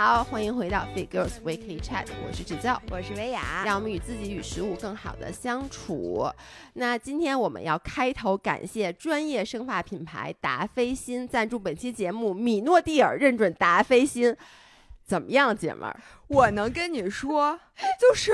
好，欢迎回到 Fit Girls Weekly Chat，我是指教，我是薇娅，让我们与自己与食物更好的相处。那今天我们要开头感谢专业生发品牌达霏欣赞助本期节目，米诺地尔认准达霏欣，怎么样，姐们儿？我能跟你说，就是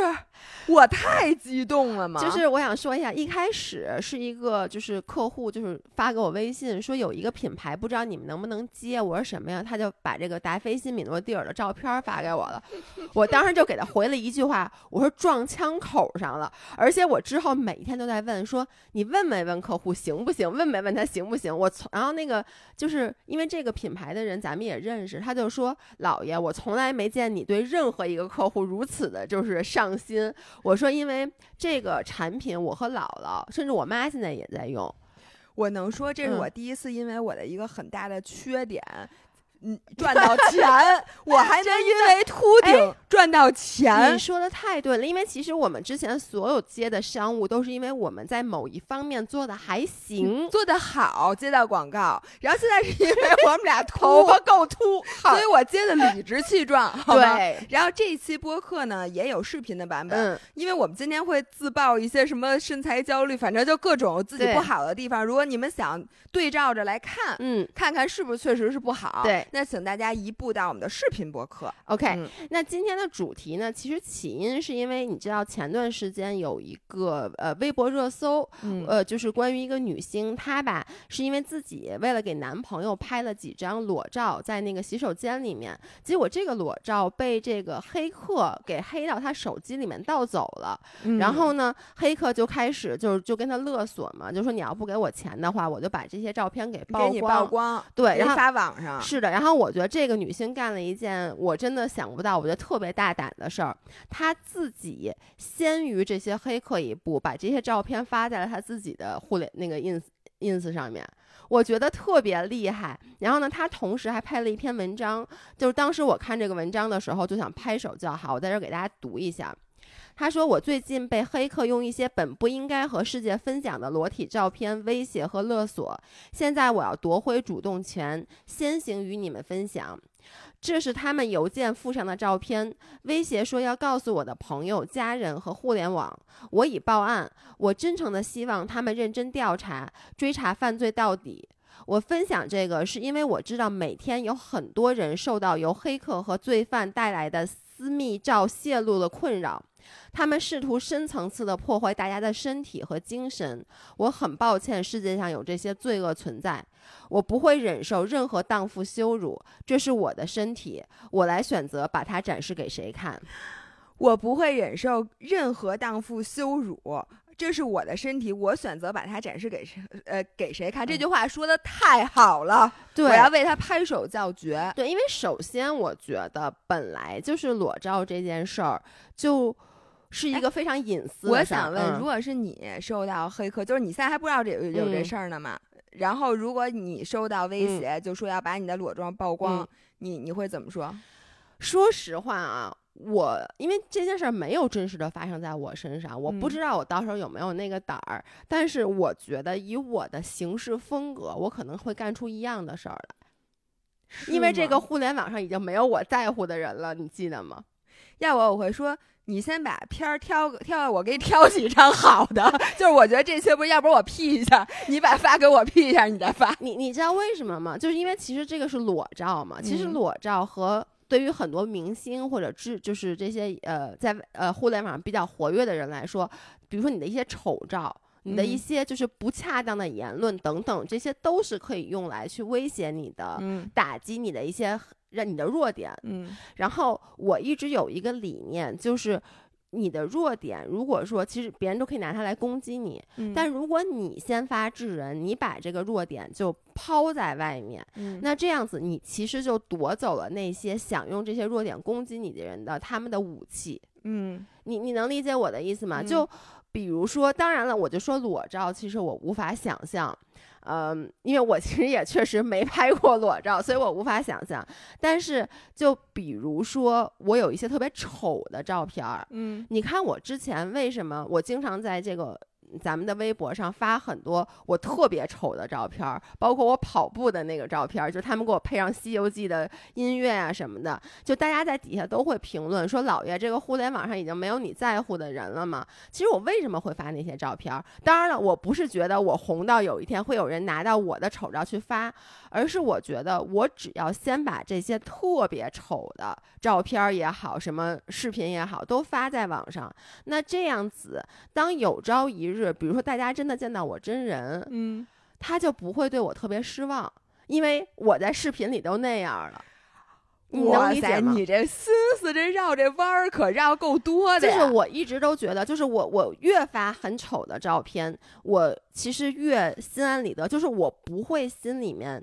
我太激动了嘛。就是我想说一下，一开始是一个就是客户就是发给我微信说有一个品牌不知道你们能不能接，我说什么呀？他就把这个达霏欣米诺地尔的照片发给我了，我当时就给他回了一句话，我说撞枪口上了。而且我之后每天都在问说你问没问客户行不行？问没问他行不行？我从然后那个就是因为这个品牌的人咱们也认识，他就说老爷，我从来没见你对任任何一个客户如此的就是上心，我说因为这个产品，我和姥姥甚至我妈现在也在用，我能说这是我第一次因为我的一个很大的缺点。嗯，赚到钱，我还能因为秃顶赚到钱。你说的太对了，因为其实我们之前所有接的商务都是因为我们在某一方面做的还行，做的好，接到广告。然后现在是因为我们俩 头发够秃，所以我接的理直气壮。对。然后这一期播客呢也有视频的版本，因为我们今天会自曝一些什么身材焦虑，反正就各种自己不好的地方。如果你们想对照着来看，嗯，看看是不是确实是不好。对。那请大家移步到我们的视频博客。OK，那今天的主题呢？其实起因是因为你知道前段时间有一个呃微博热搜，呃，就是关于一个女星，她吧是因为自己为了给男朋友拍了几张裸照，在那个洗手间里面，结果这个裸照被这个黑客给黑到她手机里面盗走了。然后呢，黑客就开始就是就跟他勒索嘛，就说你要不给我钱的话，我就把这些照片给曝光。曝光。对，然后发网上。是的，然后。然后我觉得这个女性干了一件我真的想不到，我觉得特别大胆的事儿。她自己先于这些黑客一步，把这些照片发在了她自己的互联那个 ins ins 上面，我觉得特别厉害。然后呢，她同时还拍了一篇文章，就是当时我看这个文章的时候就想拍手叫好，我在这给大家读一下。他说：“我最近被黑客用一些本不应该和世界分享的裸体照片威胁和勒索，现在我要夺回主动权，先行与你们分享。这是他们邮件附上的照片，威胁说要告诉我的朋友、家人和互联网。我已报案，我真诚的希望他们认真调查，追查犯罪到底。我分享这个是因为我知道每天有很多人受到由黑客和罪犯带来的私密照泄露的困扰。”他们试图深层次的破坏大家的身体和精神。我很抱歉，世界上有这些罪恶存在。我不会忍受任何荡妇羞辱。这是我的身体，我来选择把它展示给谁看。我不会忍受任何荡妇羞辱。这是我的身体，我选择把它展示给谁？呃，给谁看？这句话说的太好了，我要为他拍手叫绝。对，因为首先我觉得本来就是裸照这件事儿就。是一个非常隐私。我想问，如果是你收到黑客，就是你现在还不知道这有有这事儿呢嘛？然后如果你收到威胁，就说要把你的裸妆曝光，你你会怎么说？说实话啊，我因为这件事儿没有真实的发生在我身上，我不知道我到时候有没有那个胆儿。但是我觉得以我的行事风格，我可能会干出一样的事儿来，因为这个互联网上已经没有我在乎的人了，你记得吗？要我我会说。你先把片儿挑挑，我给你挑几张好的。就是我觉得这些不，要不然我 P 一下，你把发给我 P 一下，你再发。你你知道为什么吗？就是因为其实这个是裸照嘛。其实裸照和对于很多明星或者知就是这些呃在呃互联网上比较活跃的人来说，比如说你的一些丑照，你的一些就是不恰当的言论等等，这些都是可以用来去威胁你的，打击你的一些。让你的弱点，嗯，然后我一直有一个理念，就是你的弱点，如果说其实别人都可以拿它来攻击你，但如果你先发制人，你把这个弱点就抛在外面，那这样子你其实就夺走了那些想用这些弱点攻击你的人的他们的武器，嗯，你你能理解我的意思吗？就比如说，当然了，我就说裸照，其实我无法想象。嗯，因为我其实也确实没拍过裸照，所以我无法想象。但是，就比如说，我有一些特别丑的照片儿，嗯，你看我之前为什么我经常在这个咱们的微博上发很多我特别丑的照片，包括我跑步的那个照片，就他们给我配上《西游记》的音乐啊什么的，就大家在底下都会评论说：“老爷，这个互联网上已经没有你在乎的人了吗？”其实我为什么会发那些照片？当然了，我不是觉得我红到有一天会有人拿到我的丑照去发，而是我觉得我只要先把这些特别丑的照片也好，什么视频也好，都发在网上，那这样子，当有朝一日。比如说，大家真的见到我真人，嗯，他就不会对我特别失望，因为我在视频里都那样了。哇塞，你这心思这绕这弯儿可绕够多的。就是我一直都觉得，就是我我越发很丑的照片，我其实越心安理得，就是我不会心里面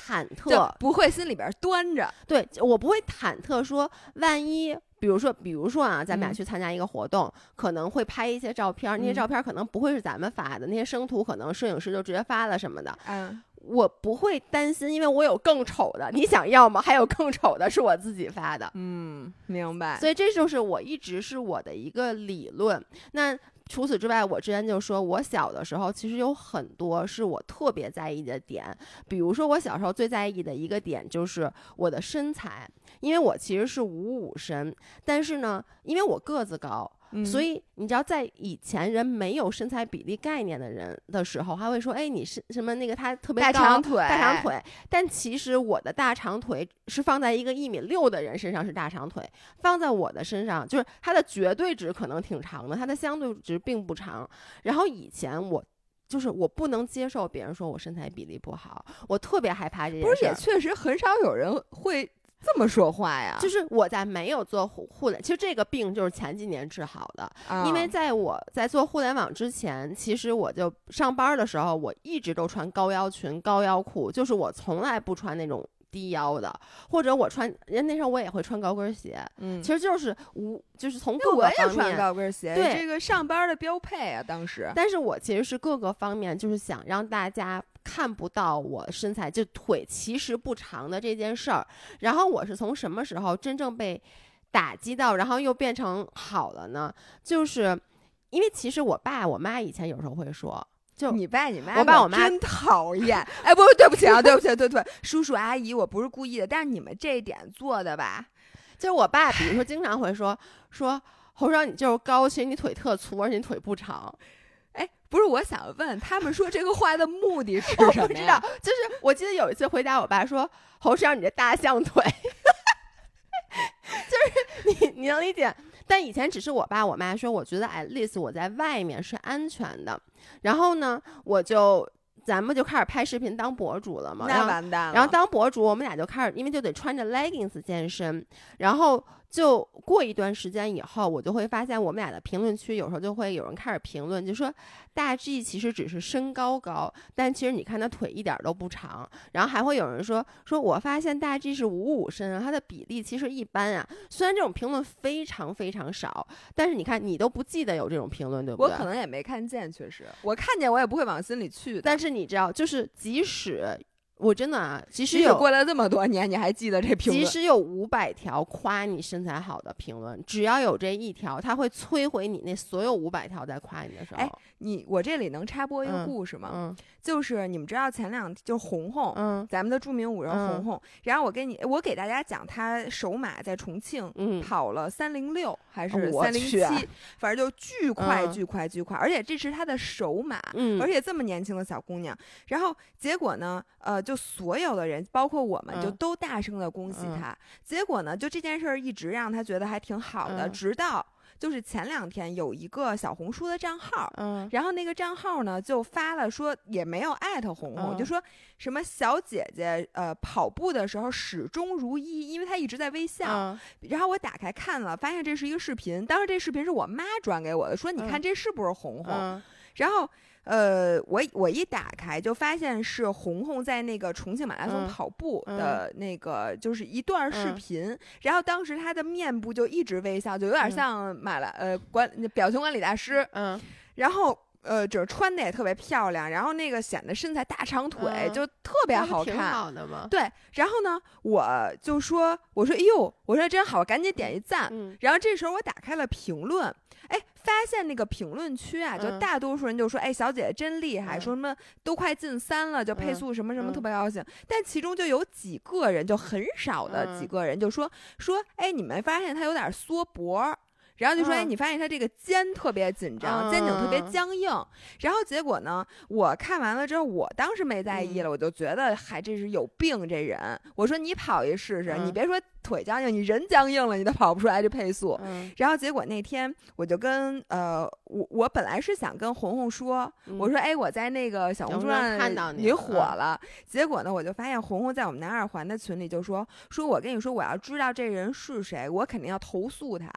忐忑，不会心里边端着。对我不会忐忑，说万一。比如说，比如说啊，咱们俩去参加一个活动，可能会拍一些照片，那些照片可能不会是咱们发的，那些生图可能摄影师就直接发了什么的。嗯，我不会担心，因为我有更丑的，你想要吗？还有更丑的，是我自己发的。嗯，明白。所以这就是我一直是我的一个理论。那除此之外，我之前就说我小的时候其实有很多是我特别在意的点，比如说我小时候最在意的一个点就是我的身材。因为我其实是五五身，但是呢，因为我个子高，所以你知道，在以前人没有身材比例概念的人的时候，他会说：“哎，你是什么那个他特别大长腿，大长腿。”但其实我的大长腿是放在一个一米六的人身上是大长腿，放在我的身上就是它的绝对值可能挺长的，它的相对值并不长。然后以前我就是我不能接受别人说我身材比例不好，我特别害怕这件事。不是，也确实很少有人会。这么说话呀？就是我在没有做互互联，其实这个病就是前几年治好的。因为在我在做互联网之前，其实我就上班的时候，我一直都穿高腰裙、高腰裤，就是我从来不穿那种低腰的，或者我穿，人那时候我也会穿高跟鞋。嗯，其实就是无，就是从各个方面。穿高跟鞋，对这个上班的标配啊，当时。但是我其实是各个方面，就是想让大家。看不到我身材就腿其实不长的这件事儿，然后我是从什么时候真正被打击到，然后又变成好了呢？就是因为其实我爸我妈以前有时候会说，就你爸你妈，我爸我妈真讨厌。哎，不，对不起啊，对不起，对不起，叔叔阿姨，我不是故意的，但是你们这一点做的吧，就是我爸，比如说经常会说说侯少你就是高，其实你腿特粗，而且你腿不长。哎，不是，我想问他们说这个话的目的是 什么知道？就是我记得有一次回答我爸说：“侯师长，你这大象腿。”就是你你能理解，但以前只是我爸我妈说，我觉得 at least 我在外面是安全的。然后呢，我就咱们就开始拍视频当博主了嘛。那完蛋了。然后当博主，我们俩就开始，因为就得穿着 leggings 健身，然后。就过一段时间以后，我就会发现我们俩的评论区有时候就会有人开始评论，就说大 G 其实只是身高高，但其实你看他腿一点都不长。然后还会有人说说，我发现大 G 是五五身啊，他的比例其实一般啊。虽然这种评论非常非常少，但是你看你都不记得有这种评论，对不对？我可能也没看见，确实，我看见我也不会往心里去。但是你知道，就是即使。我真的啊，即使有过了这么多年，你还记得这评论？即使有五百条夸你身材好的评论，只要有这一条，他会摧毁你那所有五百条在夸你的时候。哎，你我这里能插播一个故事吗？嗯，就是你们知道前两就红红，嗯，咱们的著名舞人红红。然后我给你，我给大家讲，他首马在重庆跑了三零六还是三零七，反正就巨快巨快巨快，而且这是他的首马，嗯，而且这么年轻的小姑娘，然后结果呢，呃。就所有的人，包括我们，就都大声的恭喜他。结果呢，就这件事儿一直让他觉得还挺好的。直到就是前两天有一个小红书的账号，嗯，然后那个账号呢就发了说，也没有艾特红红，就说什么小姐姐呃跑步的时候始终如一，因为她一直在微笑。然后我打开看了，发现这是一个视频。当时这视频是我妈转给我的，说你看这是不是红红？然后。呃，我我一打开就发现是红红在那个重庆马拉松跑步的那个，就是一段视频。然后当时她的面部就一直微笑，就有点像马拉呃管表情管理大师。嗯，然后呃，就是穿的也特别漂亮，然后那个显得身材大长腿就特别好看，挺好的嘛。对，然后呢，我就说，我说，哎呦，我说真好，赶紧点一赞。然后这时候我打开了评论，哎，发现那个评论区啊，就大多数人就说，哎，小姐姐真厉害，说什么都快进三了，就配速什么什么特别高兴。但其中就有几个人，就很少的几个人就说说，哎，你没发现她有点缩脖？然后就说：“哎，你发现他这个肩特别紧张，肩颈特别僵硬。然后结果呢，我看完了之后，我当时没在意了，我就觉得，嗨，这是有病这人。我说你跑一试试，你别说腿僵硬，你人僵硬了，你都跑不出来这配速。然后结果那天我就跟呃，我我本来是想跟红红说，我说哎，我在那个小红书上看到你火了。结果呢，我就发现红红在我们南二环的群里就说，说我跟你说，我要知道这人是谁，我肯定要投诉他。”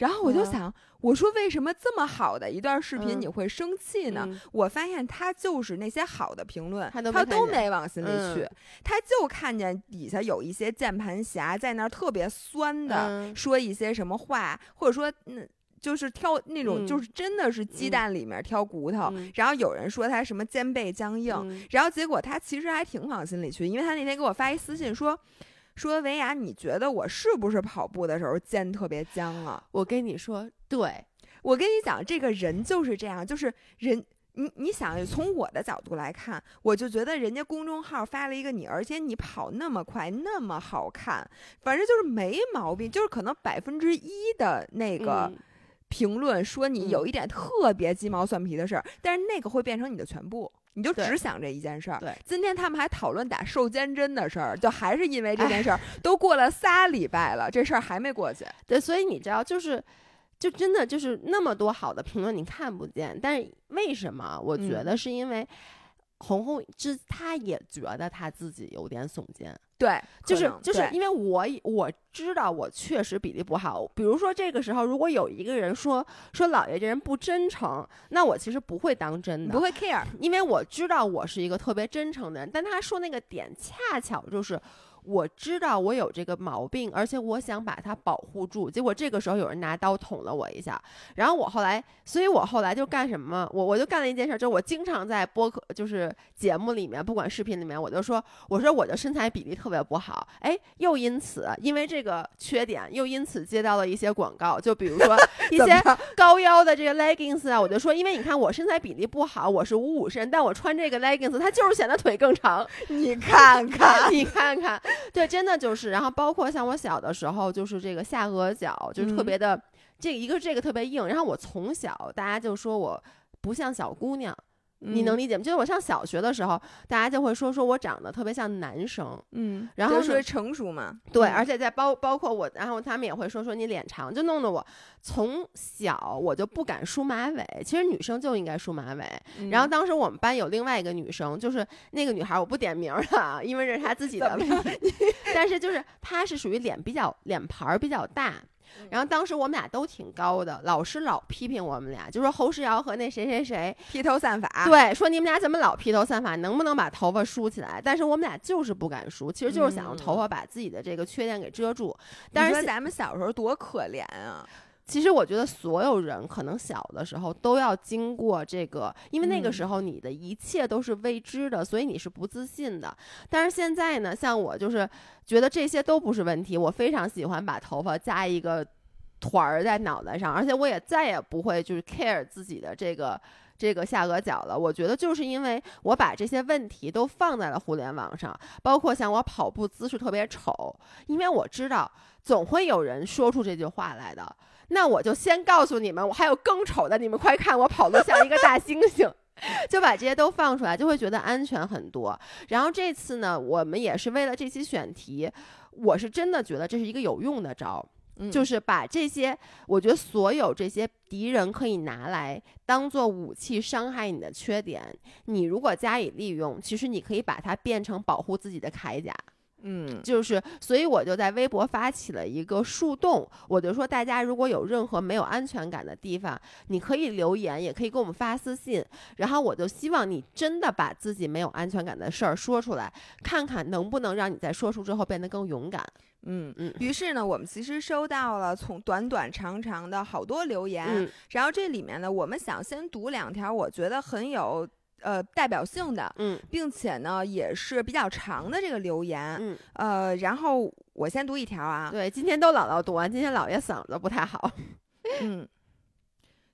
然后我就想，我说为什么这么好的一段视频你会生气呢？我发现他就是那些好的评论，他都没往心里去，他就看见底下有一些键盘侠在那儿特别酸的说一些什么话，或者说那就是挑那种就是真的是鸡蛋里面挑骨头。然后有人说他什么肩背僵硬，然后结果他其实还挺往心里去，因为他那天给我发一私信说。说维亚，你觉得我是不是跑步的时候肩特别僵啊？我跟你说，对我跟你讲，这个人就是这样，就是人，你你想从我的角度来看，我就觉得人家公众号发了一个你，而且你跑那么快，那么好看，反正就是没毛病，就是可能百分之一的那个评论说你有一点特别鸡毛蒜皮的事儿，但是那个会变成你的全部。你就只想这一件事儿。对，今天他们还讨论打瘦肩针的事儿，就还是因为这件事儿，都过了仨礼拜了，这事儿还没过去。对，所以你知道，就是，就真的就是那么多好的评论你看不见，但是为什么？我觉得是因为红红之他也觉得他自己有点耸肩。对，就是就是因为我我知道我确实比例不好。比如说这个时候，如果有一个人说说老爷这人不真诚，那我其实不会当真的，不会 care，因为我知道我是一个特别真诚的人。但他说那个点恰巧就是。我知道我有这个毛病，而且我想把它保护住。结果这个时候有人拿刀捅了我一下，然后我后来，所以我后来就干什么？我我就干了一件事，就是我经常在播客，就是节目里面，不管视频里面，我就说，我说我的身材比例特别不好。哎，又因此因为这个缺点，又因此接到了一些广告，就比如说 一些高腰的这个 leggings 啊，我就说，因为你看我身材比例不好，我是五五身，但我穿这个 leggings，它就是显得腿更长。你看看，你看看。对，真的就是，然后包括像我小的时候，就是这个下颌角就是特别的，这一个这个特别硬，然后我从小大家就说我不像小姑娘。你能理解吗？就是我上小学的时候，大家就会说说我长得特别像男生，嗯，然后说成熟嘛，对，而且在包包括我，然后他们也会说说你脸长，就弄得我从小我就不敢梳马尾。其实女生就应该梳马尾。然后当时我们班有另外一个女生，就是那个女孩，我不点名了，因为这是她自己的问题。但是就是她是属于脸比较脸盘儿比较大。然后当时我们俩都挺高的，老师老批评我们俩，就说侯世瑶和那谁谁谁披头散发。对，说你们俩怎么老披头散发，能不能把头发梳起来？但是我们俩就是不敢梳，其实就是想用头发把自己的这个缺点给遮住。但是咱们小时候多可怜啊！其实我觉得所有人可能小的时候都要经过这个，因为那个时候你的一切都是未知的，所以你是不自信的。但是现在呢，像我就是觉得这些都不是问题，我非常喜欢把头发加一个团儿在脑袋上，而且我也再也不会就是 care 自己的这个这个下颌角了。我觉得就是因为我把这些问题都放在了互联网上，包括像我跑步姿势特别丑，因为我知道总会有人说出这句话来的。那我就先告诉你们，我还有更丑的，你们快看，我跑得像一个大猩猩，就把这些都放出来，就会觉得安全很多。然后这次呢，我们也是为了这期选题，我是真的觉得这是一个有用的招，就是把这些，我觉得所有这些敌人可以拿来当做武器伤害你的缺点，你如果加以利用，其实你可以把它变成保护自己的铠甲。嗯，就是，所以我就在微博发起了一个树洞，我就说大家如果有任何没有安全感的地方，你可以留言，也可以给我们发私信，然后我就希望你真的把自己没有安全感的事儿说出来，看看能不能让你在说出之后变得更勇敢。嗯嗯。于是呢，我们其实收到了从短短长长的好多留言，然后这里面呢，我们想先读两条，我觉得很有。呃，代表性的，嗯，并且呢，也是比较长的这个留言，嗯，呃，然后我先读一条啊，对，今天都姥姥读完，今天姥爷嗓子不太好，嗯，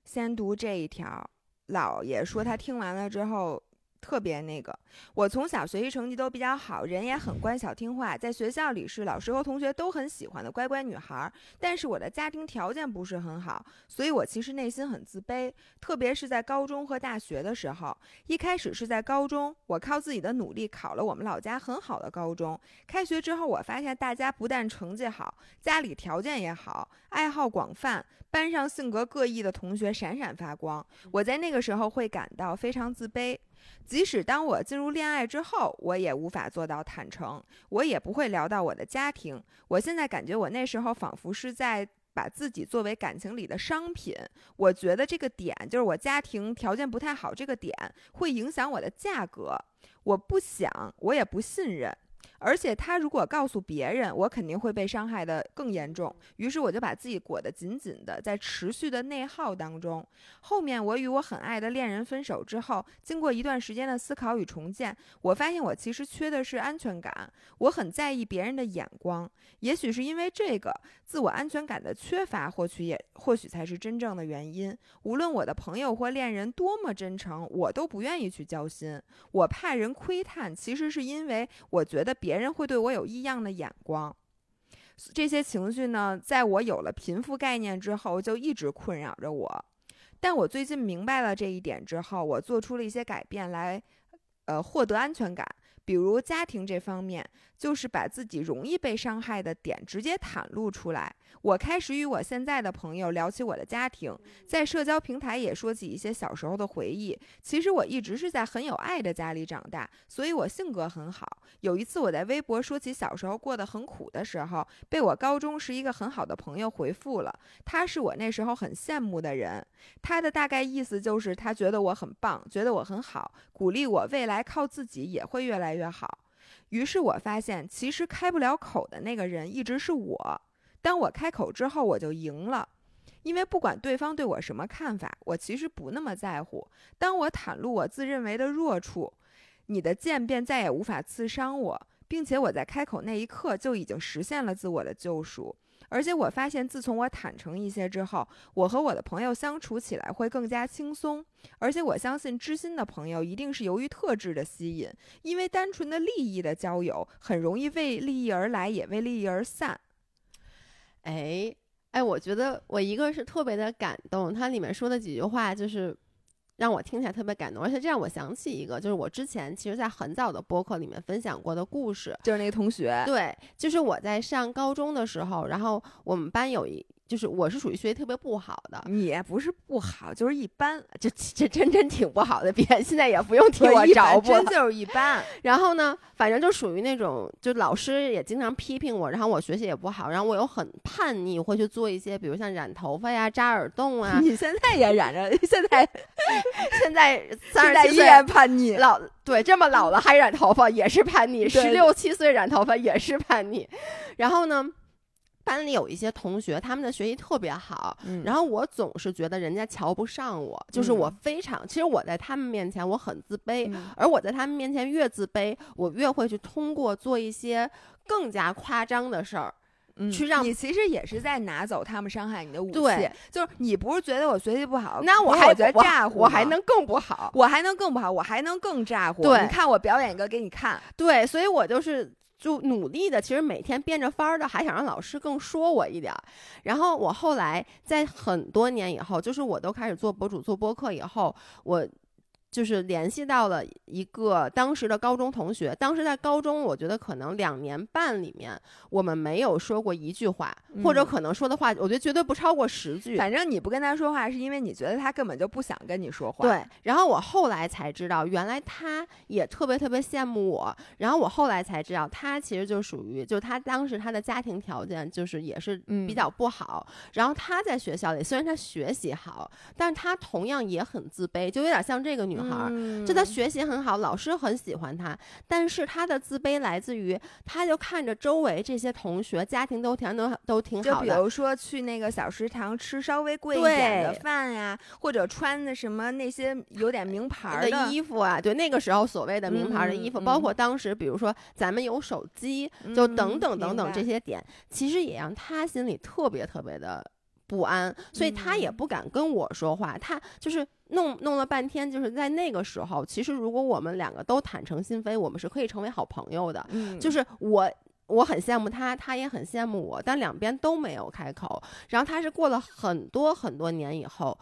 先读这一条，姥爷说他听完了之后。特别那个，我从小学习成绩都比较好，人也很乖巧听话，在学校里是老师和同学都很喜欢的乖乖女孩。但是我的家庭条件不是很好，所以我其实内心很自卑。特别是在高中和大学的时候，一开始是在高中，我靠自己的努力考了我们老家很好的高中。开学之后，我发现大家不但成绩好，家里条件也好，爱好广泛，班上性格各异的同学闪闪发光。我在那个时候会感到非常自卑。即使当我进入恋爱之后，我也无法做到坦诚，我也不会聊到我的家庭。我现在感觉我那时候仿佛是在把自己作为感情里的商品。我觉得这个点就是我家庭条件不太好，这个点会影响我的价格。我不想，我也不信任。而且他如果告诉别人，我肯定会被伤害的更严重。于是我就把自己裹得紧紧的，在持续的内耗当中。后面我与我很爱的恋人分手之后，经过一段时间的思考与重建，我发现我其实缺的是安全感。我很在意别人的眼光，也许是因为这个自我安全感的缺乏，或许也或许才是真正的原因。无论我的朋友或恋人多么真诚，我都不愿意去交心。我怕人窥探，其实是因为我觉得。别别人会对我有异样的眼光，这些情绪呢，在我有了贫富概念之后，就一直困扰着我。但我最近明白了这一点之后，我做出了一些改变来，呃，获得安全感。比如家庭这方面，就是把自己容易被伤害的点直接袒露出来。我开始与我现在的朋友聊起我的家庭，在社交平台也说起一些小时候的回忆。其实我一直是在很有爱的家里长大，所以我性格很好。有一次我在微博说起小时候过得很苦的时候，被我高中时一个很好的朋友回复了。他是我那时候很羡慕的人，他的大概意思就是他觉得我很棒，觉得我很好，鼓励我未来靠自己也会越来越好。于是我发现，其实开不了口的那个人一直是我。当我开口之后，我就赢了，因为不管对方对我什么看法，我其实不那么在乎。当我袒露我自认为的弱处，你的剑便再也无法刺伤我，并且我在开口那一刻就已经实现了自我的救赎。而且我发现，自从我坦诚一些之后，我和我的朋友相处起来会更加轻松。而且我相信，知心的朋友一定是由于特质的吸引，因为单纯的利益的交友很容易为利益而来，也为利益而散。哎哎，我觉得我一个是特别的感动，它里面说的几句话就是。让我听起来特别感动，而且这让我想起一个，就是我之前其实，在很早的播客里面分享过的故事，就是那个同学，对，就是我在上高中的时候，然后我们班有一。就是我是属于学习特别不好的，你不是不好，就是一般，这这真真挺不好的。别现在也不用替我找补，真就是一般。然后呢，反正就属于那种，就老师也经常批评我，然后我学习也不好，然后我又很叛逆，会去做一些，比如像染头发呀、扎耳洞啊。你现在也染着，现在 现在 三十七岁依然叛逆，老对这么老了还染头发也是叛逆，十六七岁染头发也是叛逆。然后呢？班里有一些同学，他们的学习特别好，然后我总是觉得人家瞧不上我，就是我非常，其实我在他们面前我很自卑，而我在他们面前越自卑，我越会去通过做一些更加夸张的事儿，去让你其实也是在拿走他们伤害你的武器。就是你不是觉得我学习不好，那我还觉得咋呼，我还能更不好，我还能更不好，我还能更咋呼。对，你看我表演一个给你看。对，所以我就是。就努力的，其实每天变着法儿的，还想让老师更说我一点儿。然后我后来在很多年以后，就是我都开始做博主、做播客以后，我就是联系到了一个当时的高中同学，当时在高中，我觉得可能两年半里面，我们没有说过一句话，或者可能说的话，我觉得绝对不超过十句。反正你不跟他说话，是因为你觉得他根本就不想跟你说话。对。然后我后来才知道，原来他也特别特别羡慕我。然后我后来才知道，他其实就属于，就他当时他的家庭条件就是也是比较不好。然后他在学校里，虽然他学习好，但是他同样也很自卑，就有点像这个女。女孩，就她学习很好，老师很喜欢她，但是她的自卑来自于，她就看着周围这些同学家庭都挺都都挺好的，就比如说去那个小食堂吃稍微贵一点的饭呀，或者穿的什么那些有点名牌的衣服啊，对，那个时候所谓的名牌的衣服，包括当时比如说咱们有手机，就等等等等这些点，其实也让她心里特别特别的。不安，所以他也不敢跟我说话。他就是弄弄了半天，就是在那个时候，其实如果我们两个都坦诚心扉，我们是可以成为好朋友的。嗯，就是我我很羡慕他，他也很羡慕我，但两边都没有开口。然后他是过了很多很多年以后。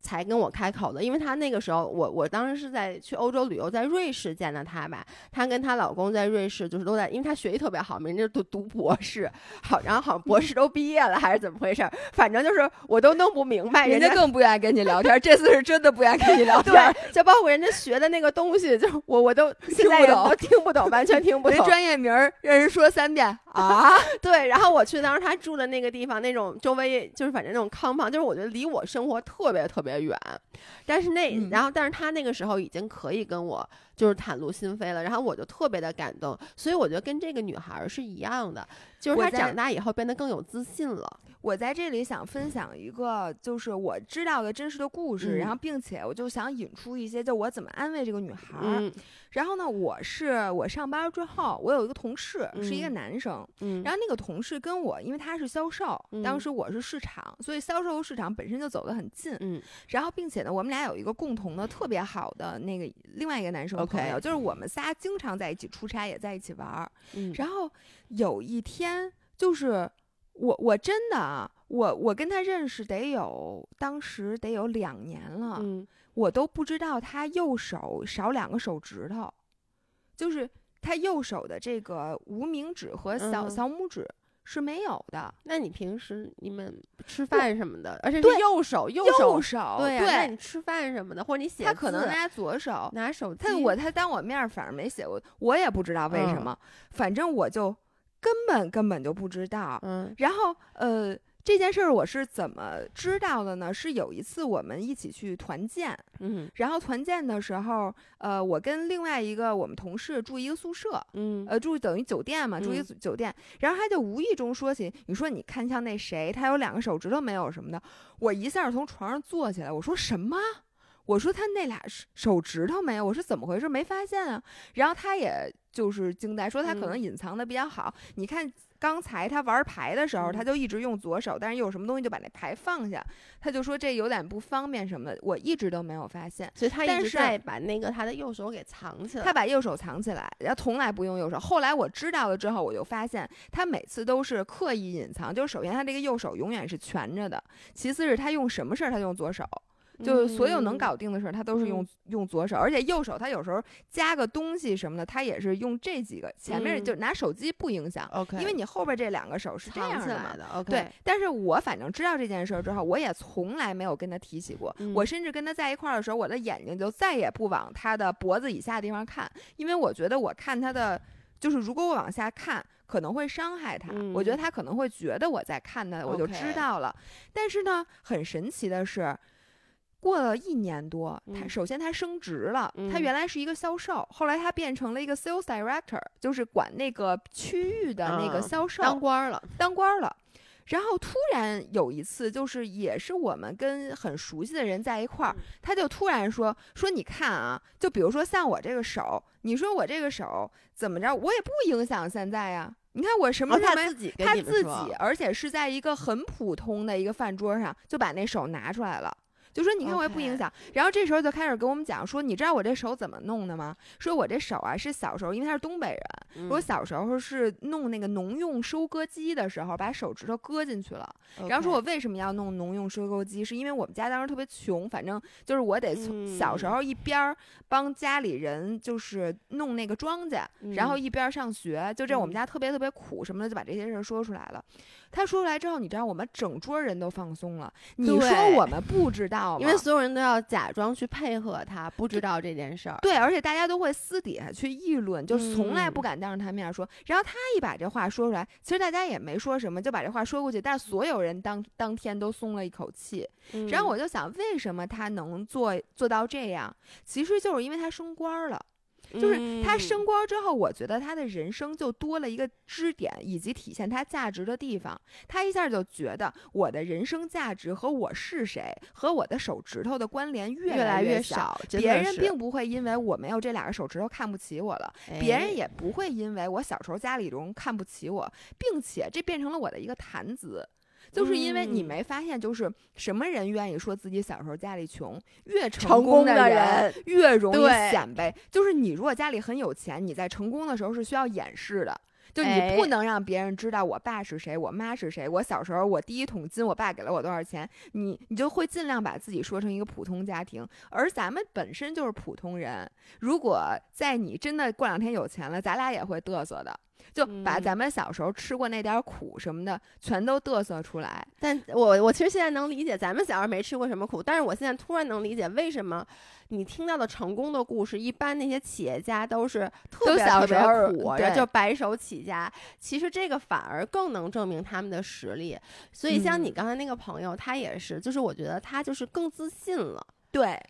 才跟我开口的，因为她那个时候，我我当时是在去欧洲旅游，在瑞士见的她吧。她跟她老公在瑞士，就是都在，因为她学习特别好，人家读读博士，好，然后好像博士都毕业了，还是怎么回事？反正就是我都弄不明白，人家更不愿意跟你聊天。这次是真的不愿意跟你聊 天，对，就包括人家学的那个东西，就我我都 听不懂，都听不懂，完全听不 懂。专业名儿让人说三遍 啊，对。然后我去当时他住的那个地方，那种周围就是反正那种康房，就是我觉得离我生活特别特别。远，但是那然后，但是他那个时候已经可以跟我就是袒露心扉了，然后我就特别的感动，所以我觉得跟这个女孩是一样的，就是她长大以后变得更有自信了。我在这里想分享一个，就是我知道的真实的故事，然后并且我就想引出一些，就我怎么安慰这个女孩。然后呢，我是我上班之后，我有一个同事是一个男生，然后那个同事跟我，因为他是销售，当时我是市场，所以销售和市场本身就走得很近。嗯，然后并且呢，我们俩有一个共同的特别好的那个另外一个男生朋友，就是我们仨经常在一起出差，也在一起玩儿。然后有一天就是。我我真的啊，我我跟他认识得有当时得有两年了，嗯，我都不知道他右手少两个手指头，就是他右手的这个无名指和小小拇指是没有的。那你平时你们吃饭什么的，而且是右手右手对呀，那你吃饭什么的，或者你写他可能拿左手拿手机，他我他当我面反正没写过，我也不知道为什么，反正我就。根本根本就不知道，嗯，然后呃，这件事儿我是怎么知道的呢？是有一次我们一起去团建，嗯，然后团建的时候，呃，我跟另外一个我们同事住一个宿舍，嗯，呃，住等于酒店嘛，住一个酒店，然后他就无意中说起，你说你看像那谁，他有两个手指头没有什么的，我一下从床上坐起来，我说什么？我说他那俩手指头没有，我说怎么回事？没发现啊。然后他也就是惊呆，说他可能隐藏的比较好。你看刚才他玩牌的时候，他就一直用左手，但是有什么东西就把那牌放下，他就说这有点不方便什么的。我一直都没有发现，所以他一直在把那个他的右手给藏起来。他把右手藏起来，然后从来不用右手。后来我知道了之后，我就发现他每次都是刻意隐藏。就是首先他这个右手永远是蜷着的，其次是他用什么事儿他用左手。就是所有能搞定的事儿，他都是用用左手，而且右手他有时候加个东西什么的，他也是用这几个。前面就拿手机不影响，OK，因为你后边这两个手是这样的嘛，OK。对，但是我反正知道这件事儿之后，我也从来没有跟他提起过。我甚至跟他在一块儿的时候，我的眼睛就再也不往他的脖子以下地方看，因为我觉得我看他的，就是如果我往下看，可能会伤害他。我觉得他可能会觉得我在看他，我就知道了。但是呢，很神奇的是。过了一年多，他首先他升职了，他原来是一个销售，后来他变成了一个 sales director，就是管那个区域的那个销售，当官了，当官了。然后突然有一次，就是也是我们跟很熟悉的人在一块儿，他就突然说说你看啊，就比如说像我这个手，你说我这个手怎么着，我也不影响现在呀。你看我什么什么，他自己，而且是在一个很普通的一个饭桌上，就把那手拿出来了。就说你看我也不影响。然后这时候就开始跟我们讲说，你知道我这手怎么弄的吗？说我这手啊是小时候，因为他是东北人，我小时候是弄那个农用收割机的时候，把手指头割进去了。然后说我为什么要弄农用收割机，是因为我们家当时特别穷，反正就是我得从小时候一边帮家里人就是弄那个庄稼，然后一边上学，就这我们家特别特别苦什么的，就把这些事儿说出来了。他说出来之后，你知道我们整桌人都放松了。你说我们不知道吗？因为所有人都要假装去配合他，不知道这件事儿。对，而且大家都会私底下去议论，就从来不敢当着他面说。然后他一把这话说出来，其实大家也没说什么，就把这话说过去。但是所有人当当天都松了一口气。然后我就想，为什么他能做做到这样？其实就是因为他升官了。就是他升官之后，我觉得他的人生就多了一个支点，以及体现他价值的地方。他一下就觉得我的人生价值和我是谁和我的手指头的关联越来越少。别人并不会因为我没有这两个手指头看不起我了，别人也不会因为我小时候家里人看不起我，并且这变成了我的一个谈资。就是因为你没发现，就是什么人愿意说自己小时候家里穷，越成功的人越容易显摆。就是你如果家里很有钱，你在成功的时候是需要掩饰的，就你不能让别人知道我爸是谁，我妈是谁。我小时候我第一桶金，我爸给了我多少钱，你你就会尽量把自己说成一个普通家庭。而咱们本身就是普通人，如果在你真的过两天有钱了，咱俩也会嘚瑟的。就把咱们小时候吃过那点苦什么的，全都嘚瑟出来。但我我其实现在能理解，咱们小时候没吃过什么苦，但是我现在突然能理解为什么你听到的成功的故事，一般那些企业家都是特别特别苦，就白手起家。其实这个反而更能证明他们的实力。所以像你刚才那个朋友，他也是，就是我觉得他就是更自信了。对，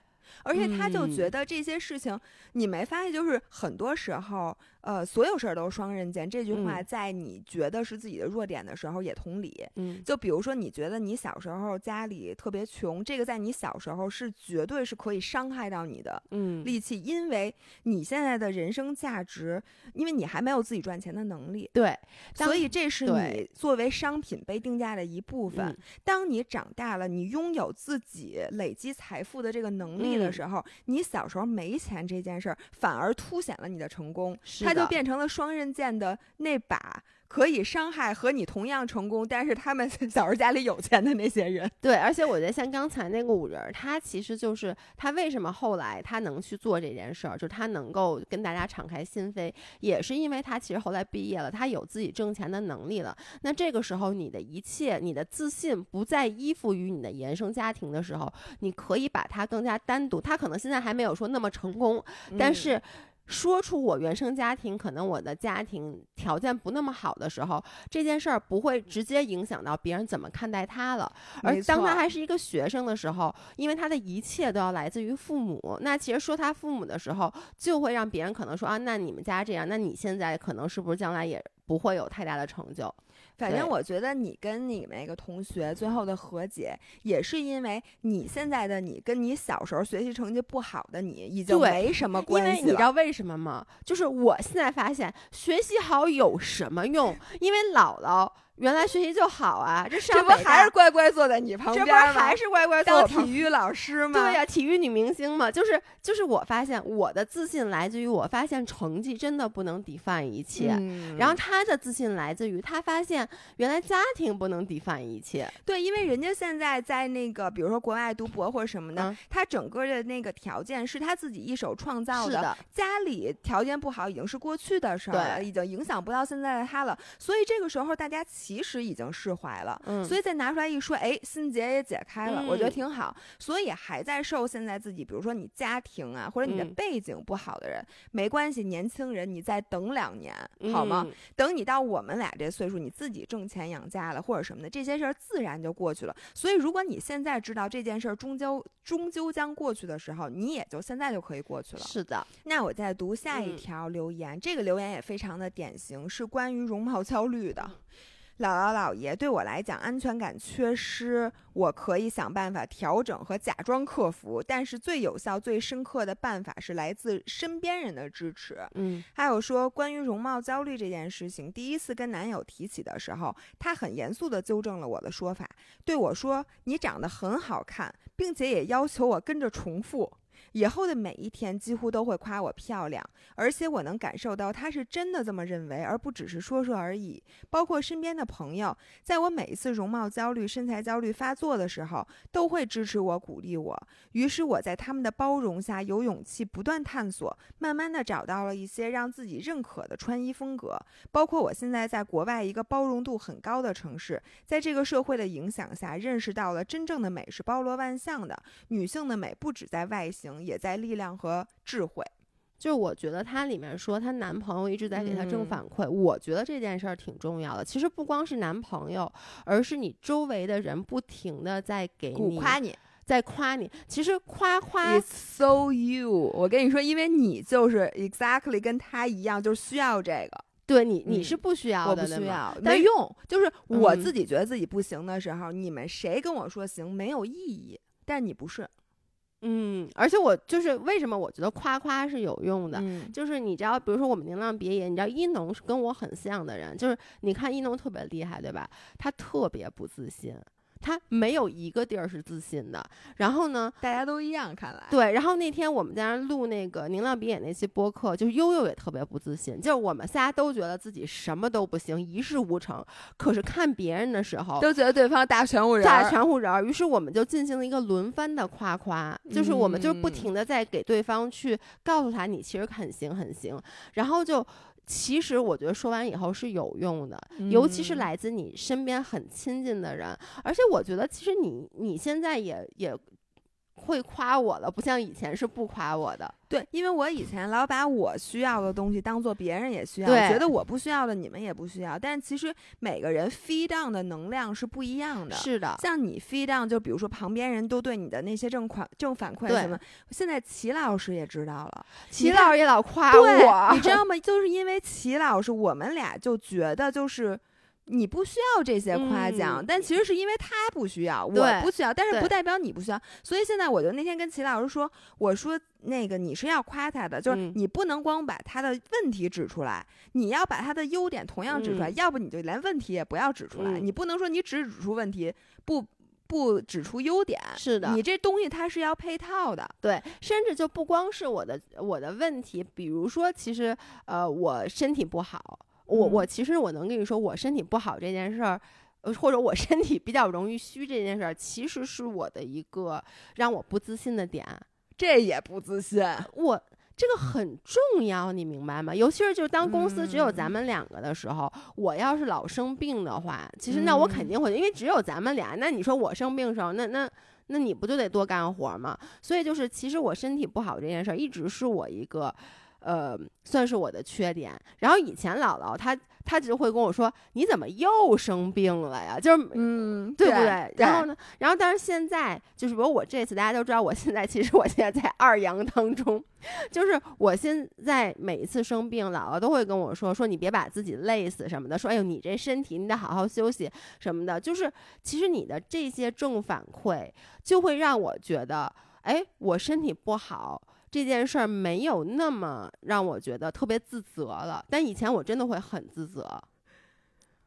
而且他就觉得这些事情，你没发现，就是很多时候。呃，所有事儿都是双刃剑。这句话在你觉得是自己的弱点的时候也同理。嗯，就比如说你觉得你小时候家里特别穷，这个在你小时候是绝对是可以伤害到你的利器，因为你现在的人生价值，因为你还没有自己赚钱的能力。对，所以这是你作为商品被定价的一部分。当你长大了，你拥有自己累积财富的这个能力的时候，你小时候没钱这件事儿反而凸显了你的成功。是。它就变成了双刃剑的那把，可以伤害和你同样成功，但是他们 小时候家里有钱的那些人。对，而且我觉得像刚才那个五人，他其实就是他为什么后来他能去做这件事儿，就是他能够跟大家敞开心扉，也是因为他其实后来毕业了，他有自己挣钱的能力了。那这个时候，你的一切，你的自信不再依附于你的原生家庭的时候，你可以把它更加单独。他可能现在还没有说那么成功，但是。说出我原生家庭，可能我的家庭条件不那么好的时候，这件事儿不会直接影响到别人怎么看待他了。而当他还是一个学生的时候，因为他的一切都要来自于父母，那其实说他父母的时候，就会让别人可能说啊，那你们家这样，那你现在可能是不是将来也不会有太大的成就？反正我觉得你跟你那个同学最后的和解，也是因为你现在的你跟你小时候学习成绩不好的你已经没什么关系了。因为你知道为什么吗？就是我现在发现学习好有什么用？因为姥姥。原来学习就好啊，这这不还是乖乖坐在你旁边吗？这不还是乖乖当体育老师吗？对呀，体育女明星嘛，就是就是。我发现我的自信来自于我发现成绩真的不能抵犯一切，然后他的自信来自于他发现原来家庭不能抵犯一切。对，因为人家现在在那个比如说国外读博或者什么的，他整个的那个条件是他自己一手创造的，家里条件不好已经是过去的事儿了，已经影响不到现在的他了。所以这个时候大家。其实已经释怀了，嗯，所以再拿出来一说，哎，心结也解开了，我觉得挺好。所以还在受现在自己，比如说你家庭啊，或者你的背景不好的人，没关系，年轻人，你再等两年，好吗？等你到我们俩这岁数，你自己挣钱养家了，或者什么的，这些事儿自然就过去了。所以如果你现在知道这件事儿终究终究将过去的时候，你也就现在就可以过去了。是的。那我再读下一条留言，这个留言也非常的典型，是关于容貌焦虑的。姥姥姥爷对我来讲，安全感缺失，我可以想办法调整和假装克服。但是最有效、最深刻的办法是来自身边人的支持。嗯，还有说关于容貌焦虑这件事情，第一次跟男友提起的时候，他很严肃地纠正了我的说法，对我说：“你长得很好看，并且也要求我跟着重复。”以后的每一天几乎都会夸我漂亮，而且我能感受到他是真的这么认为，而不只是说说而已。包括身边的朋友，在我每一次容貌焦虑、身材焦虑发作的时候，都会支持我、鼓励我。于是我在他们的包容下，有勇气不断探索，慢慢的找到了一些让自己认可的穿衣风格。包括我现在在国外一个包容度很高的城市，在这个社会的影响下，认识到了真正的美是包罗万象的。女性的美不止在外形。也在力量和智慧，就是我觉得她里面说她男朋友一直在给她正反馈，我觉得这件事儿挺重要的。其实不光是男朋友，而是你周围的人不停的在给你夸你，在夸你。其实夸夸，It's so you。我跟你说，因为你就是 exactly 跟他一样，就是需要这个。对你，你是不需要的，我不需要，没用。就是我自己觉得自己不行的时候，你们谁跟我说行没有意义，但你不是。嗯，而且我就是为什么我觉得夸夸是有用的，就是你知道，比如说我们宁浪别野，你知道一农是跟我很像的人，就是你看一农特别厉害，对吧？他特别不自信。他没有一个地儿是自信的，然后呢，大家都一样，看来对。然后那天我们在那录那个《宁亮鼻眼》那期播客，就是悠悠也特别不自信，就是我们仨都觉得自己什么都不行，一事无成。可是看别人的时候，都觉得对方大全乎人，大全乎人。于是我们就进行了一个轮番的夸夸，就是我们就不停的在给对方去告诉他，你其实很行很行，然后就。其实我觉得说完以后是有用的，尤其是来自你身边很亲近的人，而且我觉得其实你你现在也也。会夸我了，不像以前是不夸我的。对，因为我以前老把我需要的东西当做别人也需要，觉得我不需要的你们也不需要。但其实每个人 feed down 的能量是不一样的。是的，像你 feed down，就比如说旁边人都对你的那些正款正反馈什么，现在齐老师也知道了，齐老师也老夸我，你知道吗？就是因为齐老师，我们俩就觉得就是。你不需要这些夸奖，但其实是因为他不需要，我不需要，但是不代表你不需要。所以现在我就那天跟齐老师说，我说那个你是要夸他的，就是你不能光把他的问题指出来，你要把他的优点同样指出来，要不你就连问题也不要指出来。你不能说你只指出问题，不不指出优点。是的，你这东西它是要配套的。对，甚至就不光是我的我的问题，比如说其实呃我身体不好。我我其实我能跟你说，我身体不好这件事儿，呃，或者我身体比较容易虚这件事儿，其实是我的一个让我不自信的点。这也不自信，我这个很重要，你明白吗？尤其是就是当公司只有咱们两个的时候，我要是老生病的话，其实那我肯定会，因为只有咱们俩。那你说我生病的时候，那那那你不就得多干活吗？所以就是，其实我身体不好这件事儿，一直是我一个。呃，算是我的缺点。然后以前姥姥她她只会跟我说：“你怎么又生病了呀？”就是嗯，对不对？然后呢，然后但是现在就是比如我这次，大家都知道，我现在其实我现在在二阳当中，就是我现在每一次生病，姥姥都会跟我说：“说你别把自己累死什么的。”说：“哎呦，你这身体你得好好休息什么的。”就是其实你的这些正反馈就会让我觉得，哎，我身体不好。这件事儿没有那么让我觉得特别自责了，但以前我真的会很自责。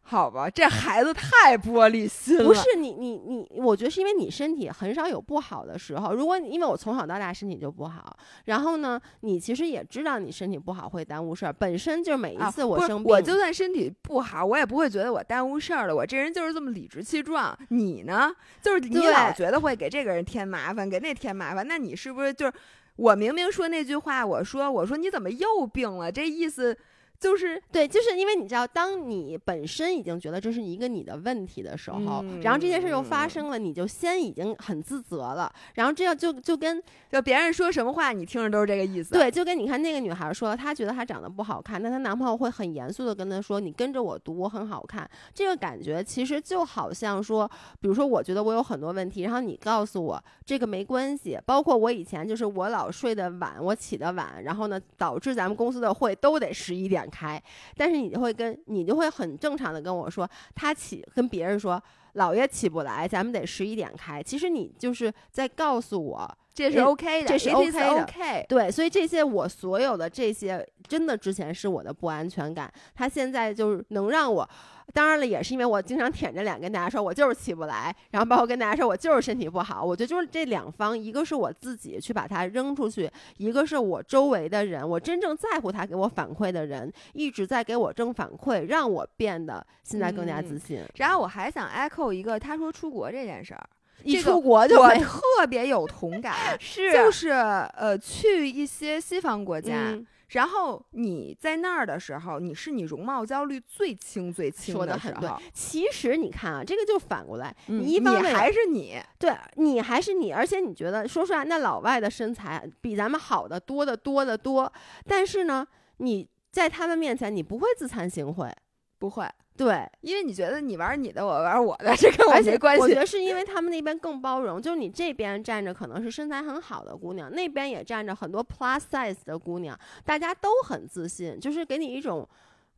好吧，这孩子太玻璃心了。不是你，你，你，我觉得是因为你身体很少有不好的时候。如果因为我从小到大身体就不好，然后呢，你其实也知道你身体不好会耽误事儿。本身就每一次我生病，我就算身体不好，我也不会觉得我耽误事儿了。我这人就是这么理直气壮。你呢？就是你老觉得会给这个人添麻烦，给那添麻烦。那你是不是就是？我明明说那句话，我说我说你怎么又病了？这意思。就是对，就是因为你知道，当你本身已经觉得这是一个你的问题的时候，然后这件事又发生了，你就先已经很自责了。然后这样就就跟就别人说什么话，你听着都是这个意思。对，就跟你看那个女孩说，她觉得她长得不好看，但她男朋友会很严肃的跟她说：“你跟着我读，我很好看。”这个感觉其实就好像说，比如说我觉得我有很多问题，然后你告诉我这个没关系。包括我以前就是我老睡得晚，我起得晚，然后呢导致咱们公司的会都得十一点。开，但是你就会跟你就会很正常的跟我说，他起跟别人说老爷起不来，咱们得十一点开。其实你就是在告诉我这是 OK 的，这是 OK 的。对，所以这些我所有的这些真的之前是我的不安全感，他现在就是能让我。当然了，也是因为我经常舔着脸跟大家说，我就是起不来，然后包括跟大家说我就是身体不好。我觉得就是这两方，一个是我自己去把它扔出去，一个是我周围的人，我真正在乎他给我反馈的人，一直在给我正反馈，让我变得现在更加自信。然后我还想 echo 一个，他说出国这件事儿，一出国就我特 别有同感，是就是呃去一些西方国家。然后你在那儿的时候，你是你容貌焦虑最轻最轻的时候。其实你看啊，这个就反过来，你一方面还是你，对你还是你，而且你觉得说出来，那老外的身材比咱们好的多的多的多，但是呢，你在他们面前你不会自惭形秽，不会。对，因为你觉得你玩你的，我玩我的，这跟我没关系。我觉得是因为他们那边更包容，就是你这边站着可能是身材很好的姑娘，那边也站着很多 plus size 的姑娘，大家都很自信，就是给你一种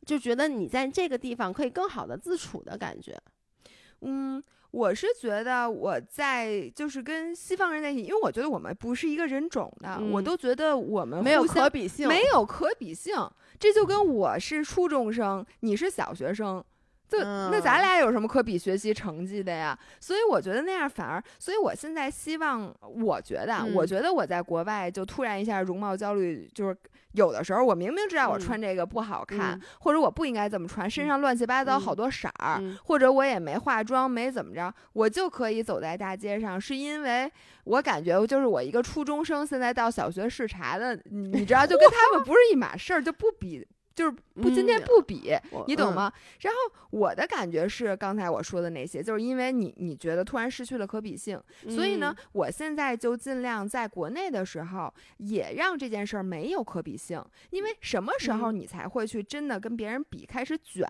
就觉得你在这个地方可以更好的自处的感觉。嗯，我是觉得我在就是跟西方人在一起，因为我觉得我们不是一个人种的，我都觉得我们没有可比性，没有可比性。这就跟我是初中生，你是小学生，就那咱俩有什么可比学习成绩的呀？所以我觉得那样反而，所以我现在希望，我觉得，我觉得我在国外就突然一下容貌焦虑，就是有的时候我明明知道我穿这个不好看，或者我不应该这么穿，身上乱七八糟好多色儿，或者我也没化妆，没怎么着，我就可以走在大街上，是因为。我感觉就是我一个初中生，现在到小学视察的，你知道，就跟他们不是一码事儿，就不比，就是不今天不比，你懂吗？然后我的感觉是，刚才我说的那些，就是因为你你觉得突然失去了可比性，所以呢，我现在就尽量在国内的时候也让这件事儿没有可比性，因为什么时候你才会去真的跟别人比，开始卷？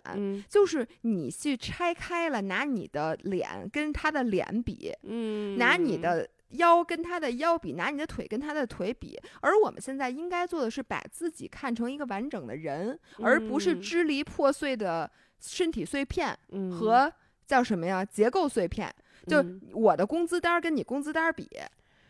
就是你去拆开了，拿你的脸跟他的脸比，嗯，拿你的。腰跟他的腰比，拿你的腿跟他的腿比，而我们现在应该做的是把自己看成一个完整的人，而不是支离破碎的身体碎片和叫什么呀结构碎片。就我的工资单跟你工资单比。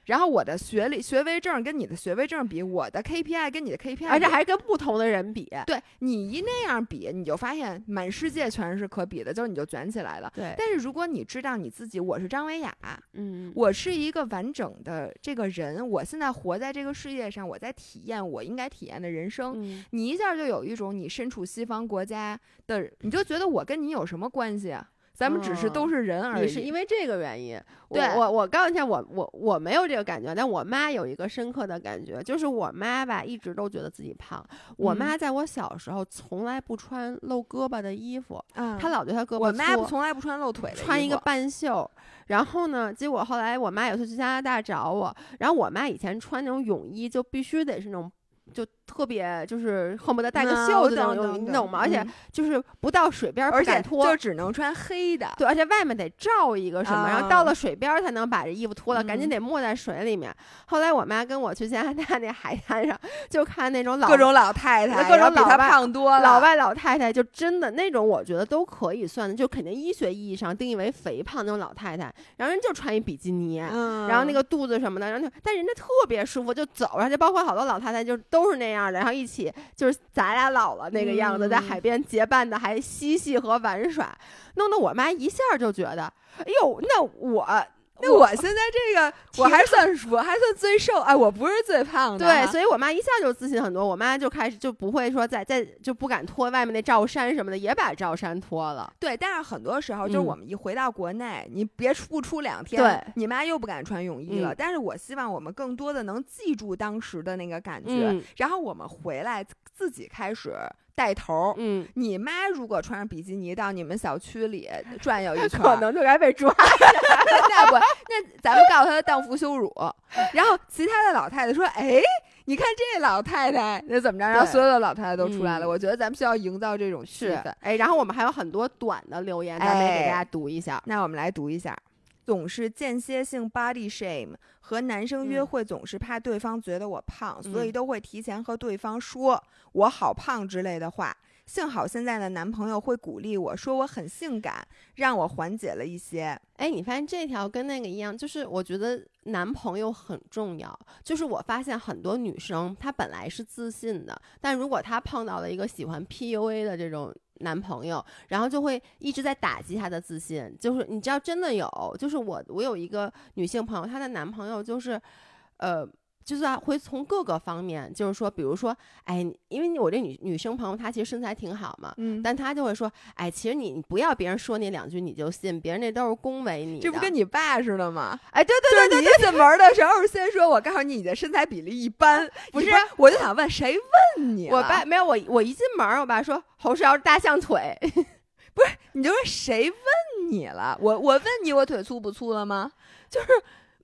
然后我的学历学位证跟你的学位证比，我的 KPI 跟你的 KPI，而且还跟不同的人比。对你一那样比，你就发现满世界全是可比的，就是你就卷起来了。对。但是如果你知道你自己，我是张维雅，嗯，我是一个完整的这个人，我现在活在这个世界上，我在体验我应该体验的人生。你一下就有一种你身处西方国家的，你就觉得我跟你有什么关系啊？咱们只是都是人而已。你是因为这个原因？对，我我告诉你，我我我没有这个感觉，但我妈有一个深刻的感觉，就是我妈吧一直都觉得自己胖。我妈在我小时候从来不穿露胳膊的衣服，她老觉得她胳膊我妈从来不穿露腿的，穿一个半袖。然后呢，结果后来我妈有次去加拿大找我，然后我妈以前穿那种泳衣就必须得是那种。就特别就是恨不得带个袖子那种，你懂吗？而且就是不到水边不敢脱，就只能穿黑的。对，而且外面得罩一个什么，然后到了水边才能把这衣服脱了，赶紧得没在水里面。后来我妈跟我去加拿大那海滩上，就看那种老各种老太太，各种老外胖多了，老外老太太就真的那种，我觉得都可以算的，就肯定医学意义上定义为肥胖那种老太太。然后人就穿一比基尼，然后那个肚子什么的，然后但人家特别舒服，就走，而且包括好多老太太就。都是那样的，然后一起就是咱俩老了那个样子，在海边结伴的还嬉戏和玩耍，弄得我妈一下就觉得，哎呦，那我。那我现在这个 我还算我还算最瘦哎，我不是最胖的。对，所以我妈一下就自信很多。我妈就开始就不会说再再就不敢脱外面那罩衫什么的，也把罩衫脱了。对，但是很多时候就是我们一回到国内，你别不出两天，对，你妈又不敢穿泳衣了。但是我希望我们更多的能记住当时的那个感觉，然后我们回来自己开始。带头，嗯，你妈如果穿上比基尼到你们小区里 转悠一圈，可能就该被抓。那不，那咱们告诉他荡妇羞辱。然后其他的老太太说：“哎，你看这老太太那怎么着？”然后所有的老太太都出来了。我觉得咱们需要营造这种气氛。哎，然后我们还有很多短的留言，咱们也给大家读一下。那我们来读一下。总是间歇性 body shame，和男生约会总是怕对方觉得我胖，所以都会提前和对方说我好胖之类的话。幸好现在的男朋友会鼓励我说我很性感，让我缓解了一些。哎，你发现这条跟那个一样，就是我觉得男朋友很重要。就是我发现很多女生她本来是自信的，但如果她碰到了一个喜欢 PUA 的这种男朋友，然后就会一直在打击她的自信。就是你知道，真的有，就是我我有一个女性朋友，她的男朋友就是，呃。就是会从各个方面，就是说，比如说，哎，因为我这女女生朋友她其实身材挺好嘛，嗯，但她就会说，哎，其实你你不要别人说你两句你就信，别人那都是恭维你，这不跟你爸似的吗？哎，对对对，你进门的时候先说，我告诉你，你的身材比例一般，不是？我就想问，谁问你？我爸没有，我我一进门，我爸说侯世瑶大象腿，不是？你就说谁问你了？我我问你，我腿粗不粗了吗？就是。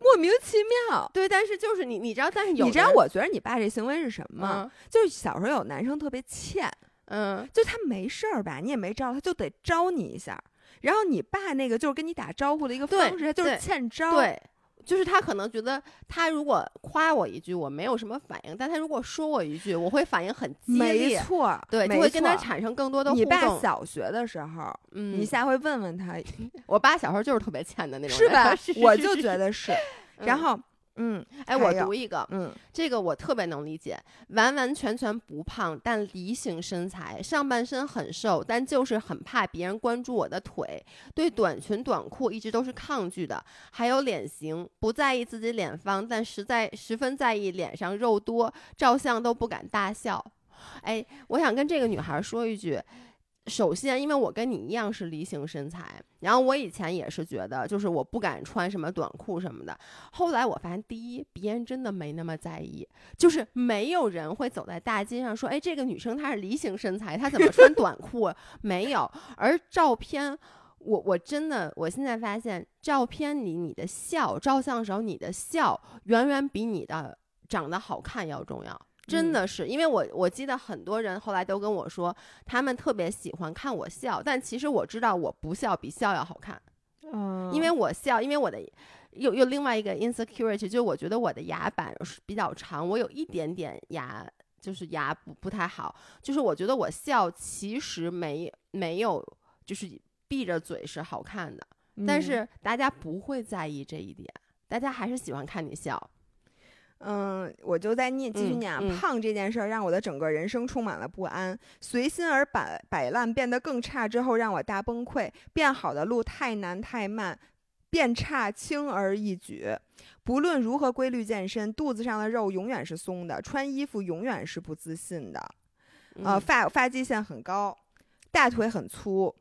莫名其妙，对，但是就是你，你知道，但是有你知道，我觉得你爸这行为是什么吗？就是小时候有男生特别欠，嗯，就他没事儿吧，你也没招，他就得招你一下。然后你爸那个就是跟你打招呼的一个方式，就是欠招。对，就是他可能觉得他如果夸我一句，我没有什么反应，但他如果说我一句，我会反应很激烈。没错，对，就会跟他产生更多的互动。你爸小学的时候，嗯，你下回问问他。我爸小时候就是特别欠的那种，是吧？我就觉得是。然后，嗯，哎，我读一个，嗯，这个我特别能理解，完完全全不胖，但梨形身材，上半身很瘦，但就是很怕别人关注我的腿，对短裙短裤一直都是抗拒的，还有脸型，不在意自己脸方，但实在十分在意脸上肉多，照相都不敢大笑。哎，我想跟这个女孩说一句。首先，因为我跟你一样是梨形身材，然后我以前也是觉得，就是我不敢穿什么短裤什么的。后来我发现，第一，别人真的没那么在意，就是没有人会走在大街上说，哎，这个女生她是梨形身材，她怎么穿 短裤？没有。而照片，我我真的，我现在发现，照片里你的笑，照相时候你的笑，远远比你的长得好看要重要。真的是，因为我我记得很多人后来都跟我说，他们特别喜欢看我笑，但其实我知道我不笑比笑要好看，嗯，因为我笑，因为我的又又另外一个 insecurity，就是我觉得我的牙板是比较长，我有一点点牙就是牙不不太好，就是我觉得我笑其实没没有就是闭着嘴是好看的，但是大家不会在意这一点，大家还是喜欢看你笑。嗯，我就在念，继续念啊。胖这件事儿让我的整个人生充满了不安。随心而摆摆烂变得更差之后，让我大崩溃。变好的路太难太慢，变差轻而易举。不论如何规律健身，肚子上的肉永远是松的，穿衣服永远是不自信的。呃，发发际线很高，大腿很粗，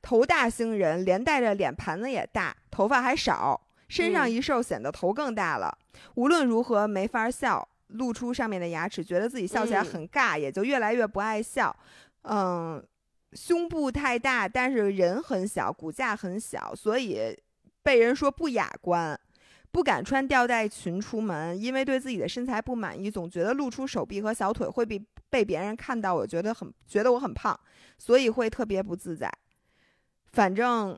头大星人，连带着脸盘子也大，头发还少。身上一瘦，显得头更大了。无论如何，没法笑，露出上面的牙齿，觉得自己笑起来很尬，也就越来越不爱笑。嗯，胸部太大，但是人很小，骨架很小，所以被人说不雅观。不敢穿吊带裙出门，因为对自己的身材不满意，总觉得露出手臂和小腿会被被别人看到，我觉得很觉得我很胖，所以会特别不自在。反正。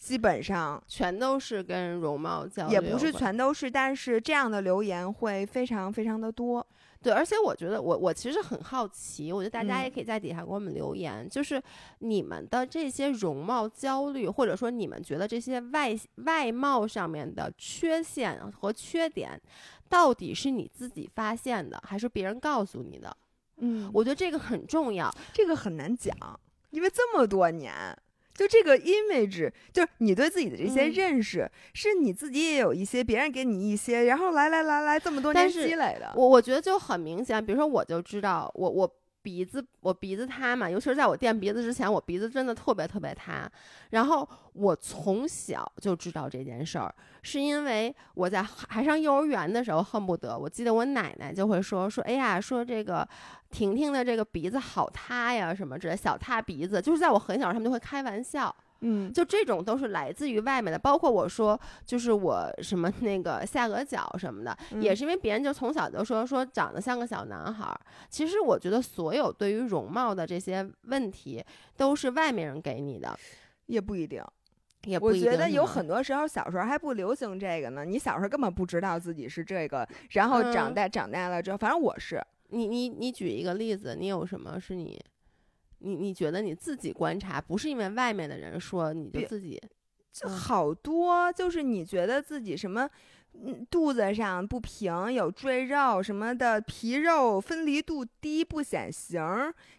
基本上全都是跟容貌交流，也不是全都是，但是这样的留言会非常非常的多。对，而且我觉得我我其实很好奇，我觉得大家也可以在底下给我们留言，就是你们的这些容貌焦虑，或者说你们觉得这些外外貌上面的缺陷和缺点，到底是你自己发现的，还是别人告诉你的？嗯，我觉得这个很重要，这个很难讲，因为这么多年。就这个 image，就是你对自己的这些认识，是你自己也有一些，别人给你一些，然后来来来来，这么多年积累的。我我觉得就很明显，比如说我就知道，我我。鼻子，我鼻子塌嘛，尤其是在我垫鼻子之前，我鼻子真的特别特别塌。然后我从小就知道这件事儿，是因为我在还上幼儿园的时候，恨不得我记得我奶奶就会说说，哎呀，说这个婷婷的这个鼻子好塌呀，什么之类小塌鼻子，就是在我很小，他们就会开玩笑。嗯，就这种都是来自于外面的，包括我说，就是我什么那个下颌角什么的，也是因为别人就从小就说说长得像个小男孩儿。其实我觉得所有对于容貌的这些问题，都是外面人给你的，也不一定。也我觉得有很多时候小时候还不流行这个呢。你小时候根本不知道自己是这个，然后长大长大了之后，反正我是。你你你举一个例子，你有什么是你，你你觉得你自己观察，不是因为外面的人说，你就自己就好多，就是你觉得自己什么，肚子上不平，有赘肉什么的，皮肉分离度低不显形，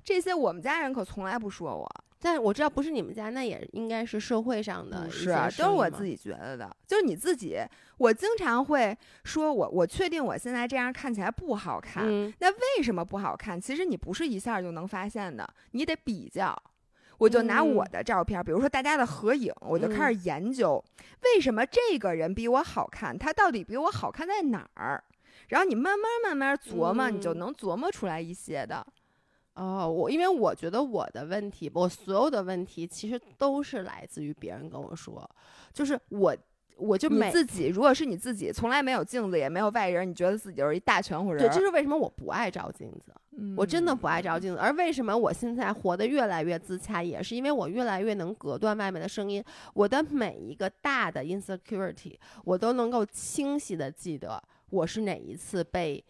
这些我们家人可从来不说我。但我知道不是你们家，那也应该是社会上的，是都是我自己觉得的。就是你自己，我经常会说，我我确定我现在这样看起来不好看。那为什么不好看？其实你不是一下就能发现的，你得比较。我就拿我的照片，比如说大家的合影，我就开始研究，为什么这个人比我好看？他到底比我好看在哪儿？然后你慢慢慢慢琢磨，你就能琢磨出来一些的。哦，我因为我觉得我的问题，我所有的问题其实都是来自于别人跟我说，就是我，我就你自己，如果是你自己，从来没有镜子，也没有外人，你觉得自己就是一大全乎人。对，这是为什么我不爱照镜子，我真的不爱照镜子。而为什么我现在活得越来越自洽，也是因为我越来越能隔断外面的声音。我的每一个大的 insecurity，我都能够清晰的记得我是哪一次被。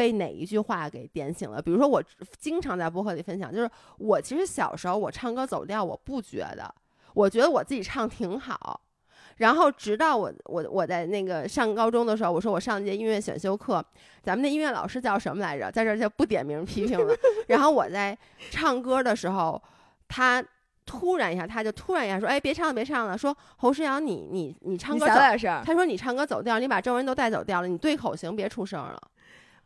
被哪一句话给点醒了？比如说，我经常在播客里分享，就是我其实小时候我唱歌走调，我不觉得，我觉得我自己唱挺好。然后直到我我我在那个上高中的时候，我说我上一节音乐选修课，咱们的音乐老师叫什么来着？在这就不点名批评了。然后我在唱歌的时候，他突然一下，他就突然一下说：“哎，别唱了，别唱了。”说侯诗阳，你你你唱歌小点声。他说你唱歌走调，你把周围人都带走调了，你对口型别出声了。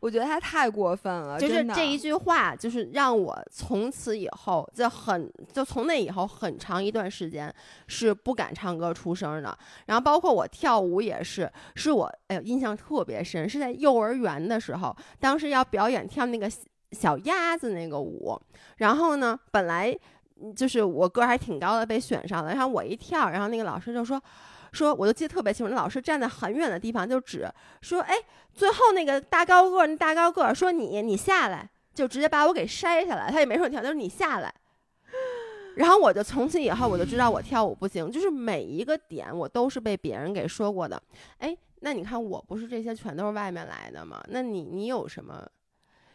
我觉得他太过分了，就是这一句话，就是让我从此以后就很，就从那以后很长一段时间是不敢唱歌出声的。然后包括我跳舞也是，是我哎呦印象特别深，是在幼儿园的时候，当时要表演跳那个小鸭子那个舞，然后呢，本来就是我个儿还挺高的，被选上了，然后我一跳，然后那个老师就说。说，我就记得特别清楚，那老师站在很远的地方就指说，哎，最后那个大高个，那大高个说你，你下来，就直接把我给筛下来，他也没说你跳，就是你下来。然后我就从此以后我就知道我跳舞不行，就是每一个点我都是被别人给说过的。哎，那你看我不是这些全都是外面来的吗？那你你有什么？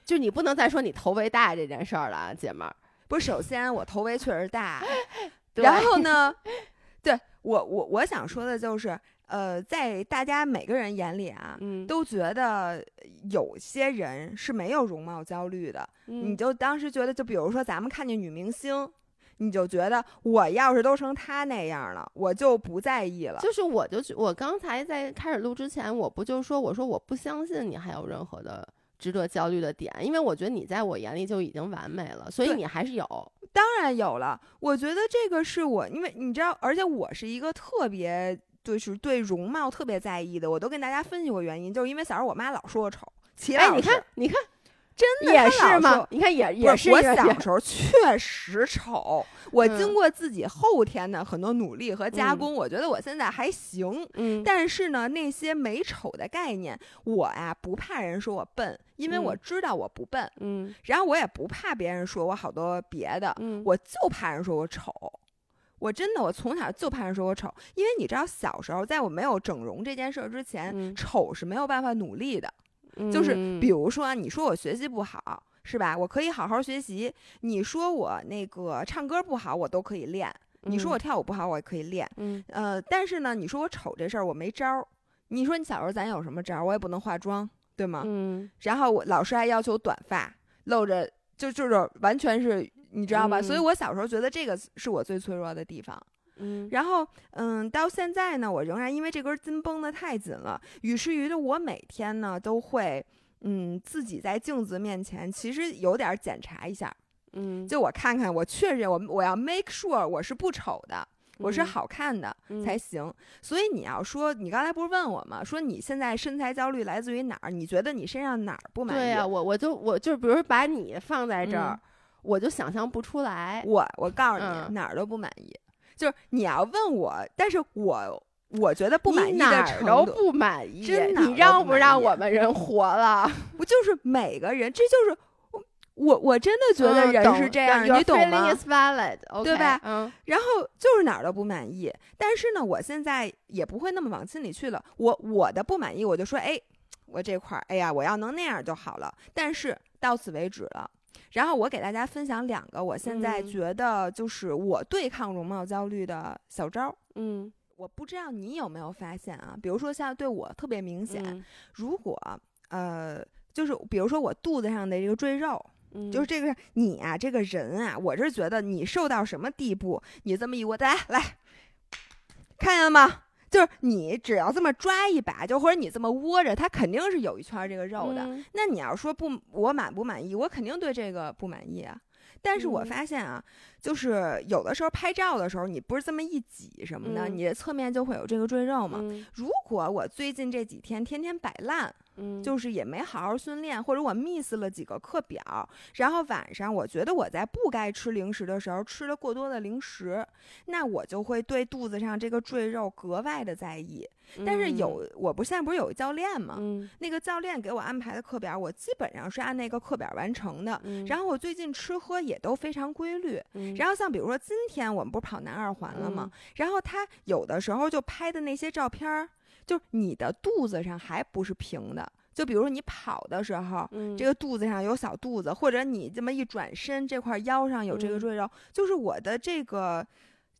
就你不能再说你头围大这件事儿了，姐们儿。不是，首先我头围确实大，然后呢？对我，我我想说的就是，呃，在大家每个人眼里啊，都觉得有些人是没有容貌焦虑的。你就当时觉得，就比如说咱们看见女明星，你就觉得我要是都成她那样了，我就不在意了。就是我就我刚才在开始录之前，我不就说我说我不相信你还有任何的。值得焦虑的点，因为我觉得你在我眼里就已经完美了，所以你还是有。当然有了，我觉得这个是我，因为你知道，而且我是一个特别就是对容貌特别在意的，我都跟大家分析过原因，就是因为小时候我妈老说我丑。哎，你看，你看。真的也是吗？你看也也是。我小时候确实丑，我经过自己后天的很多努力和加工，我觉得我现在还行。嗯，但是呢，那些美丑的概念，我呀不怕人说我笨，因为我知道我不笨。嗯，然后我也不怕别人说我好多别的，嗯，我就怕人说我丑。我真的，我从小就怕人说我丑，因为你知道，小时候在我没有整容这件事儿之前，丑是没有办法努力的。就是比如说，你说我学习不好，是吧？我可以好好学习。你说我那个唱歌不好，我都可以练。你说我跳舞不好，我也可以练。嗯，呃，但是呢，你说我丑这事儿，我没招儿。你说你小时候咱有什么招儿？我也不能化妆，对吗？嗯。然后我老师还要求短发，露着，就就是完全是，你知道吧？所以我小时候觉得这个是我最脆弱的地方。嗯，然后嗯，到现在呢，我仍然因为这根筋绷得太紧了，于是于的我每天呢都会嗯自己在镜子面前其实有点检查一下，嗯，就我看看我确认我我要 make sure 我是不丑的，我是好看的才行。所以你要说你刚才不是问我吗？说你现在身材焦虑来自于哪儿？你觉得你身上哪儿不满意？对呀，我我就我就比如把你放在这儿，我就想象不出来。我我告诉你哪儿都不满意。就是你要问我，但是我我觉得不满意的程度不满意，真的你让不让我们人活了？不就是每个人，这就是我我真的觉得人是这样，你懂吗？对吧？嗯。然后就是哪儿都不满意，但是呢，我现在也不会那么往心里去了。我我的不满意，我就说，哎，我这块儿，哎呀，我要能那样就好了。但是到此为止了。然后我给大家分享两个，我现在觉得就是我对抗容貌焦虑的小招儿。嗯，我不知道你有没有发现啊？比如说像对我特别明显，如果呃，就是比如说我肚子上的这个赘肉。就是这个你啊，这个人啊，我是觉得你瘦到什么地步，你这么一握，来来，看见了吗？就是你只要这么抓一把，就或者你这么窝着，它肯定是有一圈这个肉的。那你要说不，我满不满意？我肯定对这个不满意啊。但是我发现啊，就是有的时候拍照的时候，你不是这么一挤什么的，你的侧面就会有这个赘肉嘛。如果我最近这几天天天摆烂。就是也没好好训练，或者我 miss 了几个课表，然后晚上我觉得我在不该吃零食的时候吃了过多的零食，那我就会对肚子上这个赘肉格外的在意。但是有，我不现在不是有个教练吗？那个教练给我安排的课表，我基本上是按那个课表完成的。然后我最近吃喝也都非常规律。然后像比如说今天我们不是跑南二环了吗？然后他有的时候就拍的那些照片儿。就是你的肚子上还不是平的，就比如说你跑的时候，这个肚子上有小肚子，或者你这么一转身，这块腰上有这个赘肉，就是我的这个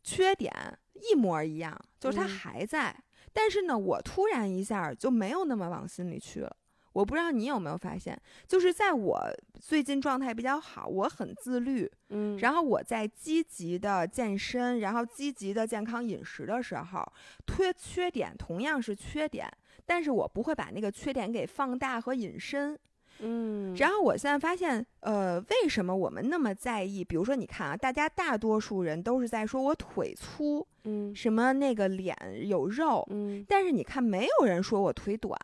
缺点一模一样，就是它还在，但是呢，我突然一下就没有那么往心里去了。我不知道你有没有发现，就是在我最近状态比较好，我很自律，嗯，然后我在积极的健身，然后积极的健康饮食的时候，缺缺点同样是缺点，但是我不会把那个缺点给放大和引申，嗯，然后我现在发现，呃，为什么我们那么在意？比如说，你看啊，大家大多数人都是在说我腿粗，嗯，什么那个脸有肉，嗯，但是你看，没有人说我腿短。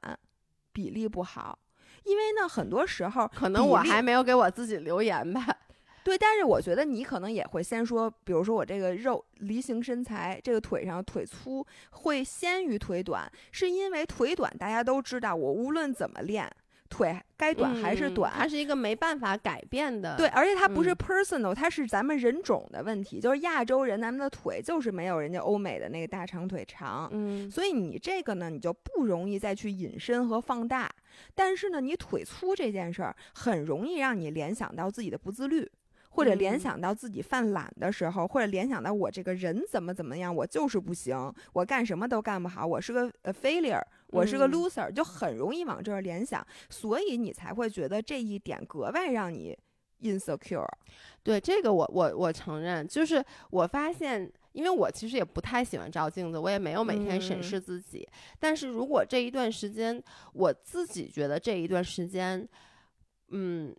比例不好，因为呢，很多时候可能我还没有给我自己留言吧。对，但是我觉得你可能也会先说，比如说我这个肉梨形身材，这个腿上腿粗会先于腿短，是因为腿短大家都知道，我无论怎么练。腿该短还是短，它是一个没办法改变的。对，而且它不是 personal，它是咱们人种的问题。就是亚洲人，咱们的腿就是没有人家欧美的那个大长腿长。嗯，所以你这个呢，你就不容易再去引申和放大。但是呢，你腿粗这件事儿，很容易让你联想到自己的不自律。或者联想到自己犯懒的时候，或者联想到我这个人怎么怎么样，我就是不行，我干什么都干不好，我是个呃 failure，我是个 loser，就很容易往这儿联想，所以你才会觉得这一点格外让你 insecure。对这个，我我我承认，就是我发现，因为我其实也不太喜欢照镜子，我也没有每天审视自己，但是如果这一段时间，我自己觉得这一段时间，嗯，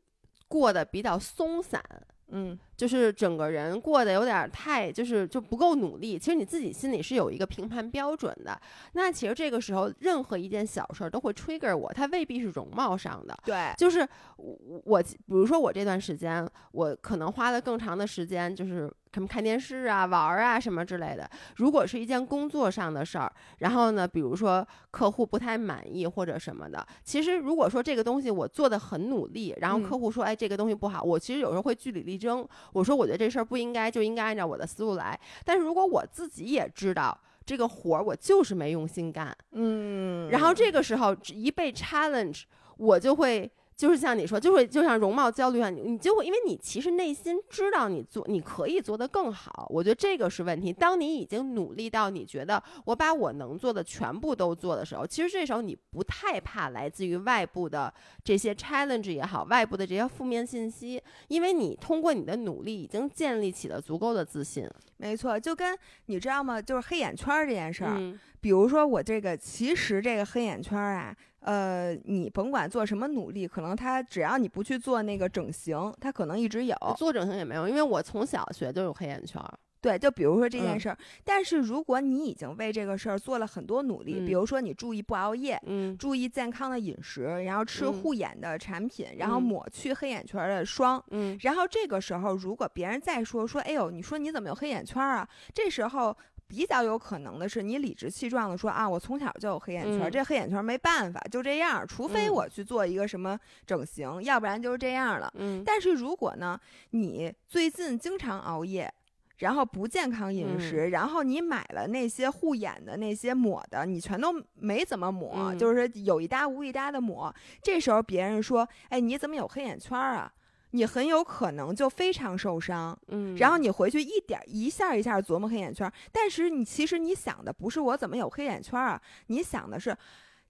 过得比较松散。嗯，就是整个人过得有点太，就是就不够努力。其实你自己心里是有一个评判标准的。那其实这个时候，任何一件小事儿都会 trigger 我，它未必是容貌上的。对，就是我我，比如说我这段时间，我可能花了更长的时间，就是。什么看电视啊、玩儿啊什么之类的。如果是一件工作上的事儿，然后呢，比如说客户不太满意或者什么的，其实如果说这个东西我做的很努力，然后客户说，哎，这个东西不好，我其实有时候会据理力争，我说我觉得这事儿不应该，就应该按照我的思路来。但是如果我自己也知道这个活儿我就是没用心干，嗯，然后这个时候一被 challenge，我就会。就是像你说，就会就像容貌焦虑啊，你你就会，因为你其实内心知道你做你可以做得更好，我觉得这个是问题。当你已经努力到你觉得我把我能做的全部都做的时候，其实这时候你不太怕来自于外部的这些 challenge 也好，外部的这些负面信息，因为你通过你的努力已经建立起了足够的自信。没错，就跟你知道吗？就是黑眼圈这件事儿，比如说我这个，其实这个黑眼圈啊。呃，你甭管做什么努力，可能他只要你不去做那个整形，他可能一直有做整形也没有，因为我从小学就有黑眼圈。对，就比如说这件事儿，但是如果你已经为这个事儿做了很多努力，比如说你注意不熬夜，嗯，注意健康的饮食，然后吃护眼的产品，然后抹去黑眼圈的霜，嗯，然后这个时候如果别人再说说，哎呦，你说你怎么有黑眼圈啊？这时候。比较有可能的是，你理直气壮的说啊，我从小就有黑眼圈，这黑眼圈没办法，就这样，除非我去做一个什么整形，要不然就是这样了。嗯，但是如果呢，你最近经常熬夜，然后不健康饮食，然后你买了那些护眼的那些抹的，你全都没怎么抹，就是有一搭无一搭的抹，这时候别人说，哎，你怎么有黑眼圈啊？你很有可能就非常受伤，嗯，然后你回去一点一下一下琢磨黑眼圈，但是你其实你想的不是我怎么有黑眼圈啊，你想的是。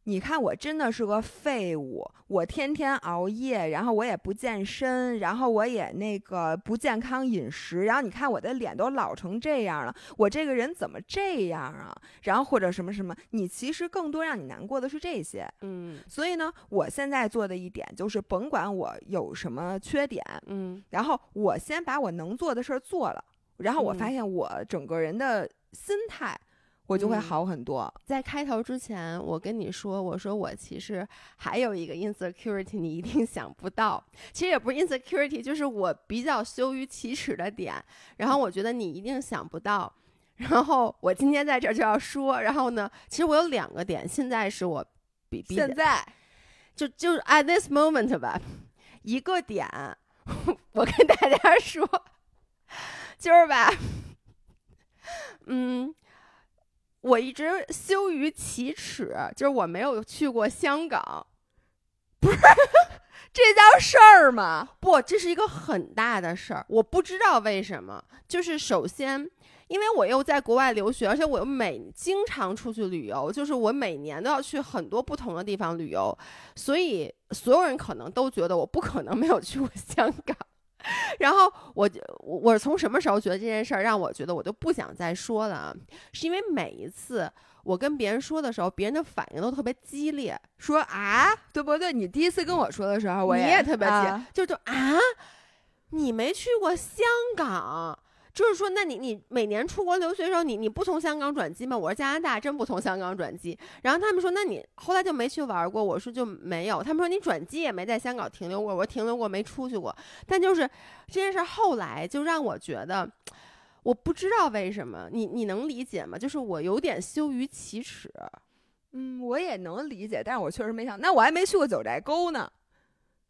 你看我真的是个废物，我天天熬夜，然后我也不健身，然后我也那个不健康饮食，然后你看我的脸都老成这样了，我这个人怎么这样啊？然后或者什么什么，你其实更多让你难过的是这些，嗯。所以呢，我现在做的一点就是，甭管我有什么缺点，嗯，然后我先把我能做的事儿做了，然后我发现我整个人的心态。我就会好很多。在开头之前，我跟你说，我说我其实还有一个 insecurity，你一定想不到。其实也不是 insecurity，就是我比较羞于启齿的点。然后我觉得你一定想不到。然后我今天在这儿就要说。然后呢，其实我有两个点，现在是我比比现在就就是 at this moment 吧。一个点，我跟大家说，就是吧，嗯。我一直羞于启齿，就是我没有去过香港，不是 这叫事儿吗？不，这是一个很大的事儿。我不知道为什么，就是首先，因为我又在国外留学，而且我又每经常出去旅游，就是我每年都要去很多不同的地方旅游，所以所有人可能都觉得我不可能没有去过香港。然后我我我是从什么时候觉得这件事儿让我觉得我就不想再说了？是因为每一次我跟别人说的时候，别人的反应都特别激烈，说啊，对不对？你第一次跟我说的时候，我也特别激，就就啊，你没去过香港。就是说，那你你每年出国留学的时候，你你不从香港转机吗？我说加拿大真不从香港转机。然后他们说，那你后来就没去玩过？我说就没有。他们说你转机也没在香港停留过。我说停留过，没出去过。但就是这件事后来就让我觉得，我不知道为什么，你你能理解吗？就是我有点羞于启齿。嗯，我也能理解，但是我确实没想，那我还没去过九寨沟呢。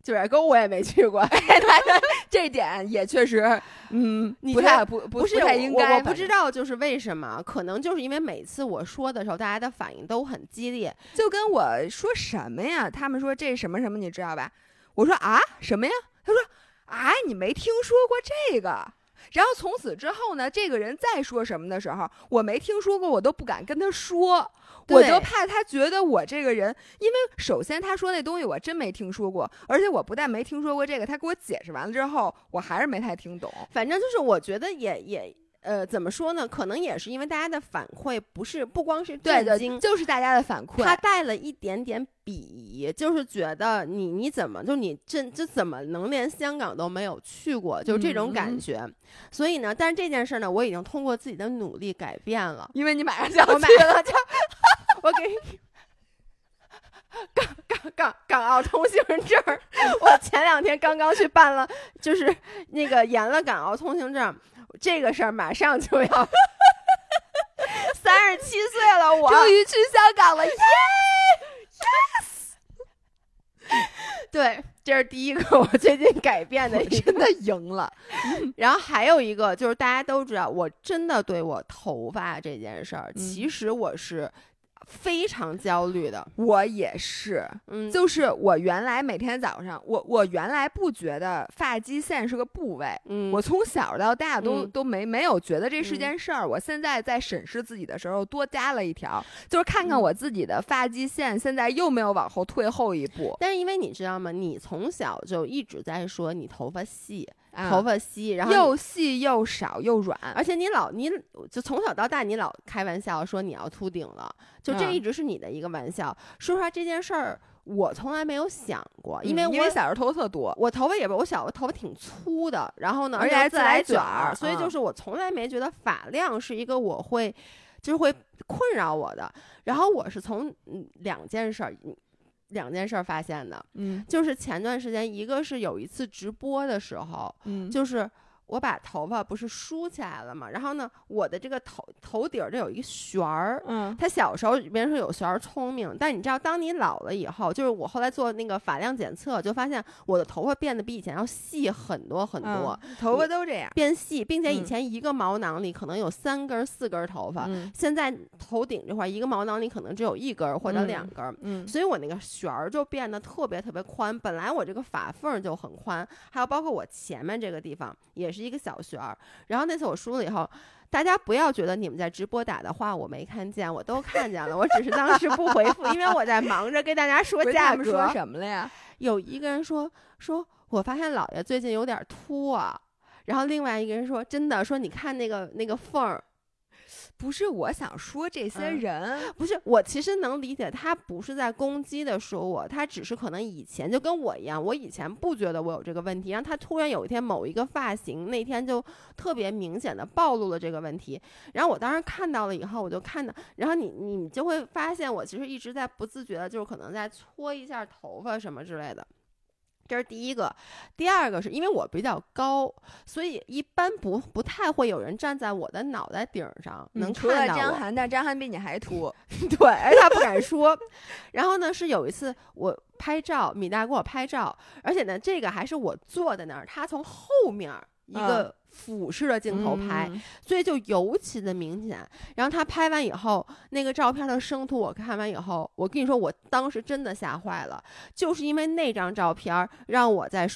九寨沟我也没去过 这点也确实，嗯，不太不不是太应该。我不知道就是为什么，可能就是因为每次我说的时候，大家的反应都很激烈。就跟我说什么呀？他们说这什么什么，你知道吧？我说啊，什么呀？他说啊，你没听说过这个。然后从此之后呢，这个人再说什么的时候，我没听说过，我都不敢跟他说。我就怕他觉得我这个人，因为首先他说那东西我真没听说过，而且我不但没听说过这个，他给我解释完了之后，我还是没太听懂。反正就是我觉得也也。呃，怎么说呢？可能也是因为大家的反馈不是不光是震惊，就是大家的反馈，他带了一点点鄙夷，就是觉得你你怎么就你这这怎么能连香港都没有去过，就这种感觉。所以呢，但是这件事呢，我已经通过自己的努力改变了，因为你马上就要去了，就我给你港港港港澳通行证，我前两天刚刚去办了，就是那个延了港澳通行证。这个事儿马上就要三十七岁了，我终于去香港了，耶！Yes，对，这是第一个我最近改变的，真的赢了。然后还有一个就是大家都知道，我真的对我头发这件事儿，其实我是。非常焦虑的，我也是，嗯，就是我原来每天早上，我我原来不觉得发际线是个部位，嗯，我从小到大都都没没有觉得这是件事儿。我现在在审视自己的时候，多加了一条，就是看看我自己的发际线现在又没有往后退后一步。但是因为你知道吗？你从小就一直在说你头发细。头发稀，然后又细又少又软，而且你老你就从小到大你老开玩笑说你要秃顶了，就这一直是你的一个玩笑。说实话，这件事儿我从来没有想过，因为因为小时候头发特多，我头发也不，我小时候头发挺粗的，然后呢，而且还自来卷儿，所以就是我从来没觉得发量是一个我会就是会困扰我的。然后我是从两件事儿。两件事发现的，嗯，就是前段时间，一个是有一次直播的时候，嗯，就是我把头发不是梳起来了嘛，然后呢，我的这个头头顶这有一个旋儿，嗯，他小时候别人说有旋儿聪明，但你知道，当你老了以后，就是我后来做那个发量检测，就发现我的头发变得比以前要细很多很多，头发都这样变细，并且以前一个毛囊里可能有三根四根头发，现在头顶这块一个毛囊里可能只有一根或者两根，嗯，所以我那个旋儿就变得特别特别宽，本来我这个发缝就很宽，还有包括我前面这个地方也是。是一个小旋儿，然后那次我输了以后，大家不要觉得你们在直播打的话我没看见，我都看见了，我只是当时不回复，因为我在忙着跟大家说价格。说什么了呀？有一个人说说，我发现姥爷最近有点秃啊，然后另外一个人说真的，说你看那个那个缝儿。不是我想说这些人，不是我其实能理解他不是在攻击的说我，他只是可能以前就跟我一样，我以前不觉得我有这个问题，然后他突然有一天某一个发型那天就特别明显的暴露了这个问题，然后我当时看到了以后，我就看到，然后你你就会发现我其实一直在不自觉的，就是可能在搓一下头发什么之类的。这是第一个，第二个是因为我比较高，所以一般不不太会有人站在我的脑袋顶上能看到张涵，但张涵比你还秃，对，他不敢说。然后呢，是有一次我拍照，米大给我拍照，而且呢，这个还是我坐在那儿，他从后面一个。俯视的镜头拍，所以就尤其的明显。然后他拍完以后，那个照片的生图我看完以后，我跟你说，我当时真的吓坏了，就是因为那张照片让我在。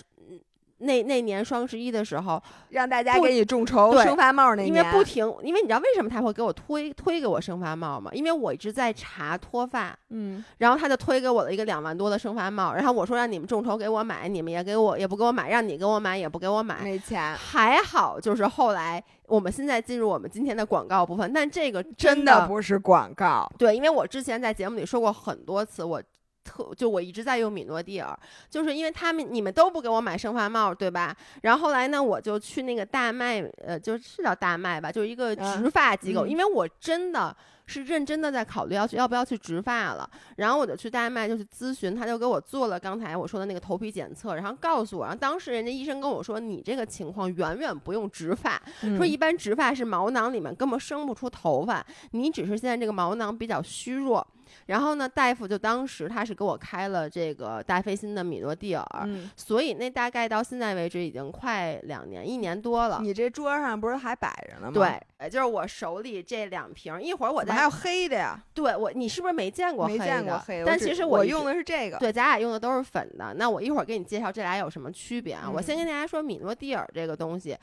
那那年双十一的时候，让大家给你众筹生发帽那年，因为不停，因为你知道为什么他会给我推推给我生发帽吗？因为我一直在查脱发，嗯，然后他就推给我了一个两万多的生发帽，然后我说让你们众筹给我买，你们也给我也不给我买，让你给我买也不给我买，没钱。还好就是后来我们现在进入我们今天的广告部分，但这个真的不是广告，对，因为我之前在节目里说过很多次，我。特就我一直在用米诺地尔，就是因为他们你们都不给我买生发帽，对吧？然后后来呢，我就去那个大麦，呃，就是叫大麦吧，就是一个植发机构，因为我真的是认真的在考虑要去要不要去植发了。然后我就去大麦就去咨询，他就给我做了刚才我说的那个头皮检测，然后告诉我，然后当时人家医生跟我说，你这个情况远远不用植发，说一般植发是毛囊里面根本生不出头发，你只是现在这个毛囊比较虚弱。然后呢，大夫就当时他是给我开了这个大飞欣的米诺地尔，所以那大概到现在为止已经快两年，一年多了。你这桌上不是还摆着呢吗？对，就是我手里这两瓶，一会儿我再还有黑的呀。对我，你是不是没见过黑的？没见过黑的。但其实我用的是这个。对，咱俩用的都是粉的。那我一会儿给你介绍这俩有什么区别啊？我先跟大家说米诺地尔这个东西。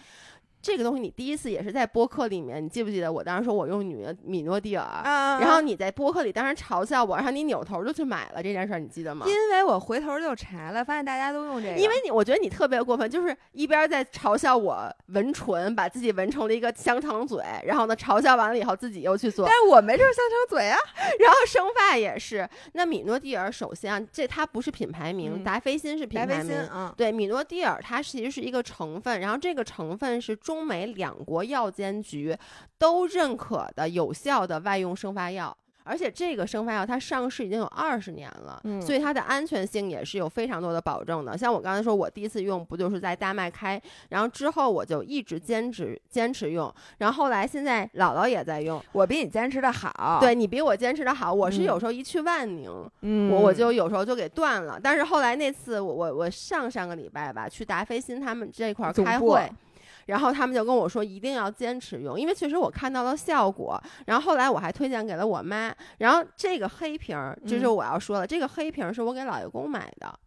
这个东西你第一次也是在播客里面，你记不记得我当时说我用女米诺地尔，然后你在播客里当时嘲笑我，然后你扭头就去买了这件事儿，你记得吗？因为我回头就查了，发现大家都用这个。因为你，我觉得你特别过分，就是一边在嘲笑我纹唇，把自己纹成了一个香肠嘴，然后呢嘲笑完了以后自己又去做。但是我没这香肠嘴啊。然后生发也是，那米诺地尔首先啊这它不是品牌名，达霏欣是品牌名。嗯，对，米诺地尔它其实是一个成分，然后这个成分是。中美两国药监局都认可的有效的外用生发药，而且这个生发药它上市已经有二十年了，嗯所以它的安全性也是有非常多的保证的。像我刚才说，我第一次用不就是在大麦开，然后之后我就一直坚持坚持用，然后后来现在姥姥也在用，我比你坚持的好，对你比我坚持的好。我是有时候一去万宁，我我就有时候就给断了，但是后来那次我我我上上个礼拜吧去达霏欣他们这块开会。然后他们就跟我说一定要坚持用，因为确实我看到了效果。然后后来我还推荐给了我妈。然后这个黑瓶儿，这是我要说的，这个黑瓶儿是我给老爷公买的。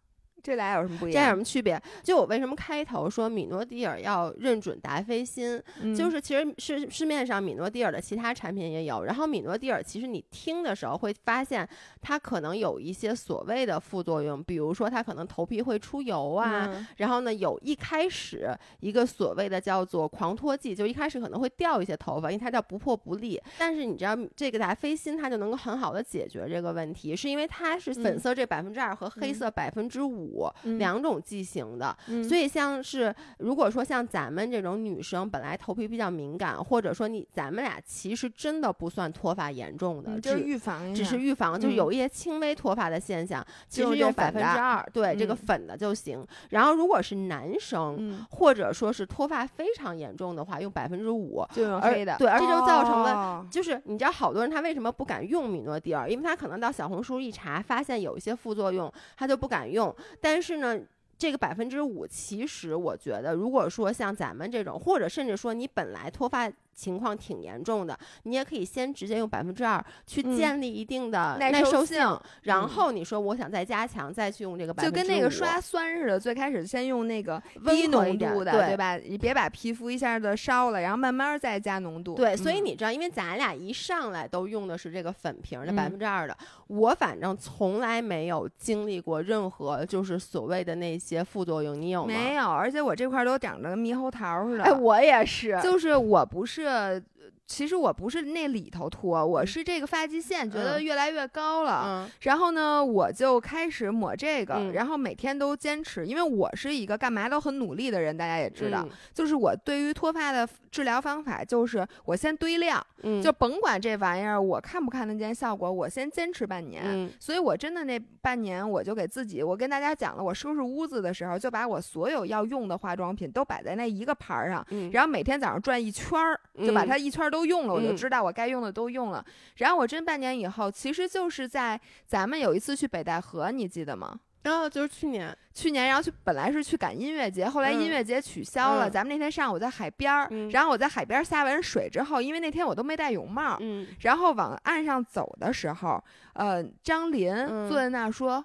这俩有什么不一样？这俩有什么区别？就我为什么开头说米诺地尔要认准达霏欣，就是其实市市面上米诺地尔的其他产品也有。然后米诺地尔其实你听的时候会发现它可能有一些所谓的副作用，比如说它可能头皮会出油啊。然后呢，有一开始一个所谓的叫做狂脱剂，就一开始可能会掉一些头发，因为它叫不破不立。但是你知道这个达霏欣它就能够很好的解决这个问题，是因为它是粉色这百分之二和黑色百分之五。五两种剂型的。所以像是如果说像咱们这种女生本来头皮比较敏感，或者说你咱们俩其实真的不算脱发严重的，就是预防，只是预防，就有一些轻微脱发的现象，其实用百分之二，对这个粉的就行。然后如果是男生，或者说是脱发非常严重的话，用百分之五，就用黑的，对，而且就造成了，就是你知道好多人他为什么不敢用米诺地尔？因为他可能到小红书一查，发现有一些副作用，他就不敢用。但是呢。这个百分之五，其实我觉得，如果说像咱们这种，或者甚至说你本来脱发。情况挺严重的，你也可以先直接用百分之二去建立一定的耐受性，然后你说我想再加强，再去用这个百分之就跟那个刷酸似的，最开始先用那个低浓度的，对吧？你别把皮肤一下子烧了，然后慢慢再加浓度。对，所以你知道，因为咱俩一上来都用的是这个粉瓶的百分之二的，我反正从来没有经历过任何就是所谓的那些副作用，你有吗？没有，而且我这块都长得跟猕猴桃似的。哎，我也是，就是我不是。这其实我不是那里头脱，我是这个发际线觉得越来越高了，然后呢，我就开始抹这个，然后每天都坚持，因为我是一个干嘛都很努力的人，大家也知道，就是我对于脱发的治疗方法就是我先堆量，就甭管这玩意儿我看不看得见效果，我先坚持半年，所以我真的那半年我就给自己，我跟大家讲了，我收拾屋子的时候就把我所有要用的化妆品都摆在那一个盘儿上，然后每天早上转一圈儿，就把它一圈都用了，我就知道我该用的都用了。然后我真半年以后，其实就是在咱们有一次去北戴河，你记得吗？然后就是去年，去年然后去本来是去赶音乐节，后来音乐节取消了。咱们那天上午在海边儿，然后我在海边下完水之后，因为那天我都没戴泳帽，然后往岸上走的时候，呃，张林坐在那儿说。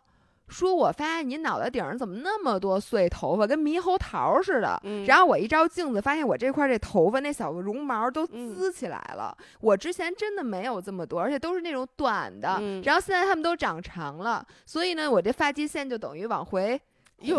说，我发现你脑袋顶上怎么那么多碎头发，跟猕猴桃似的。然后我一照镜子，发现我这块这头发那小绒毛都滋起来了。我之前真的没有这么多，而且都是那种短的。然后现在它们都长长了，所以呢，我这发际线就等于往回又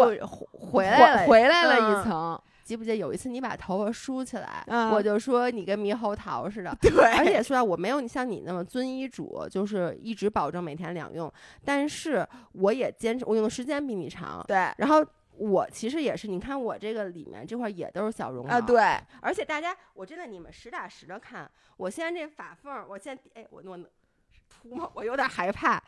回来了，回来了一层。记不记得有一次你把头发梳起来，我就说你跟猕猴桃似的。对，而且说我没有像你那么遵医嘱，就是一直保证每天两用。但是我也坚持，我用的时间比你长。对，然后我其实也是，你看我这个里面这块也都是小绒毛。啊，对。而且大家，我真的你们实打实的看，我现在这发缝，我现在哎，我我秃吗？我有点害怕。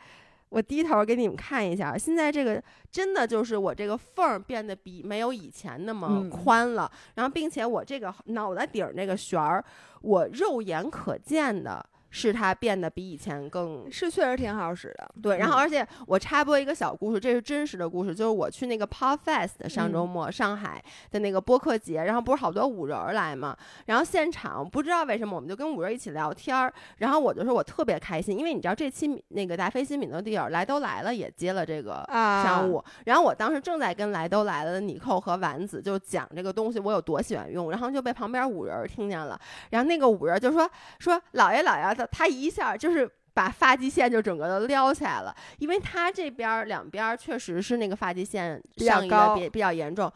我低头给你们看一下，现在这个真的就是我这个缝儿变得比没有以前那么宽了，然后并且我这个脑袋顶儿那个旋儿，我肉眼可见的。是它变得比以前更是确实挺好使的，对。然后而且我插播一个小故事，这是真实的故事，就是我去那个 Pop Fest 上周末上海的那个播客节，然后不是好多五人来嘛，然后现场不知道为什么我们就跟五人一起聊天儿，然后我就说我特别开心，因为你知道这期那个达菲新米诺地儿来都来了也接了这个商务，然后我当时正在跟来都来了的妮蔻和丸子就讲这个东西我有多喜欢用，然后就被旁边五人听见了，然后那个五人就说说老爷老爷。他一下就是把发际线就整个都撩起来了，因为他这边两边确实是那个发际线上移的比比较严重，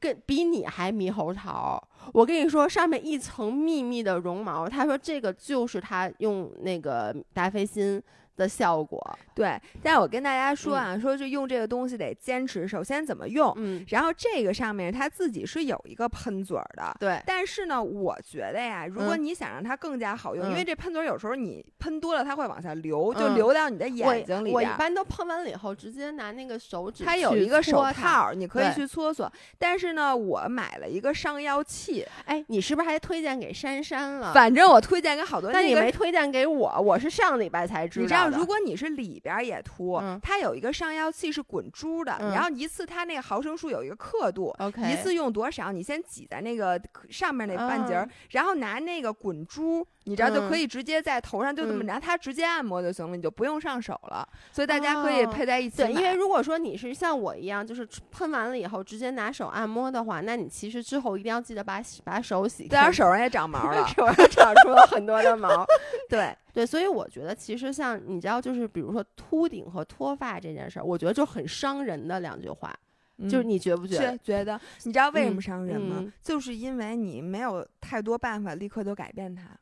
跟比你还猕猴桃。我跟你说，上面一层密密的绒毛，他说这个就是他用那个达霏欣。的效果对，但我跟大家说啊，说是用这个东西得坚持。首先怎么用，嗯，然后这个上面它自己是有一个喷嘴的，对。但是呢，我觉得呀，如果你想让它更加好用，因为这喷嘴有时候你喷多了，它会往下流，就流到你的眼睛里。我一般都喷完了以后，直接拿那个手指，它有一个手套，你可以去搓搓。但是呢，我买了一个上药器，哎，你是不是还推荐给珊珊了？反正我推荐给好多，但你没推荐给我，我是上礼拜才知道。你知道，如果你是里边也涂，它有一个上药器是滚珠的，然后一次它那个毫升数有一个刻度，一次用多少，你先挤在那个上面那半截儿，然后拿那个滚珠。你知道就可以直接在头上就这么拿它直接按摩就行了，你就不用上手了。所以大家可以配在一起。对，因为如果说你是像我一样，就是喷完了以后直接拿手按摩的话，那你其实之后一定要记得把把手洗。在手上也长毛了，手上长出了很多的毛。对 对，所以我觉得其实像你知道，就是比如说秃顶和脱发这件事儿，我觉得就很伤人的两句话。就是你觉不觉得？觉得？你知道为什么伤人吗？就是因为你没有太多办法立刻就改变它。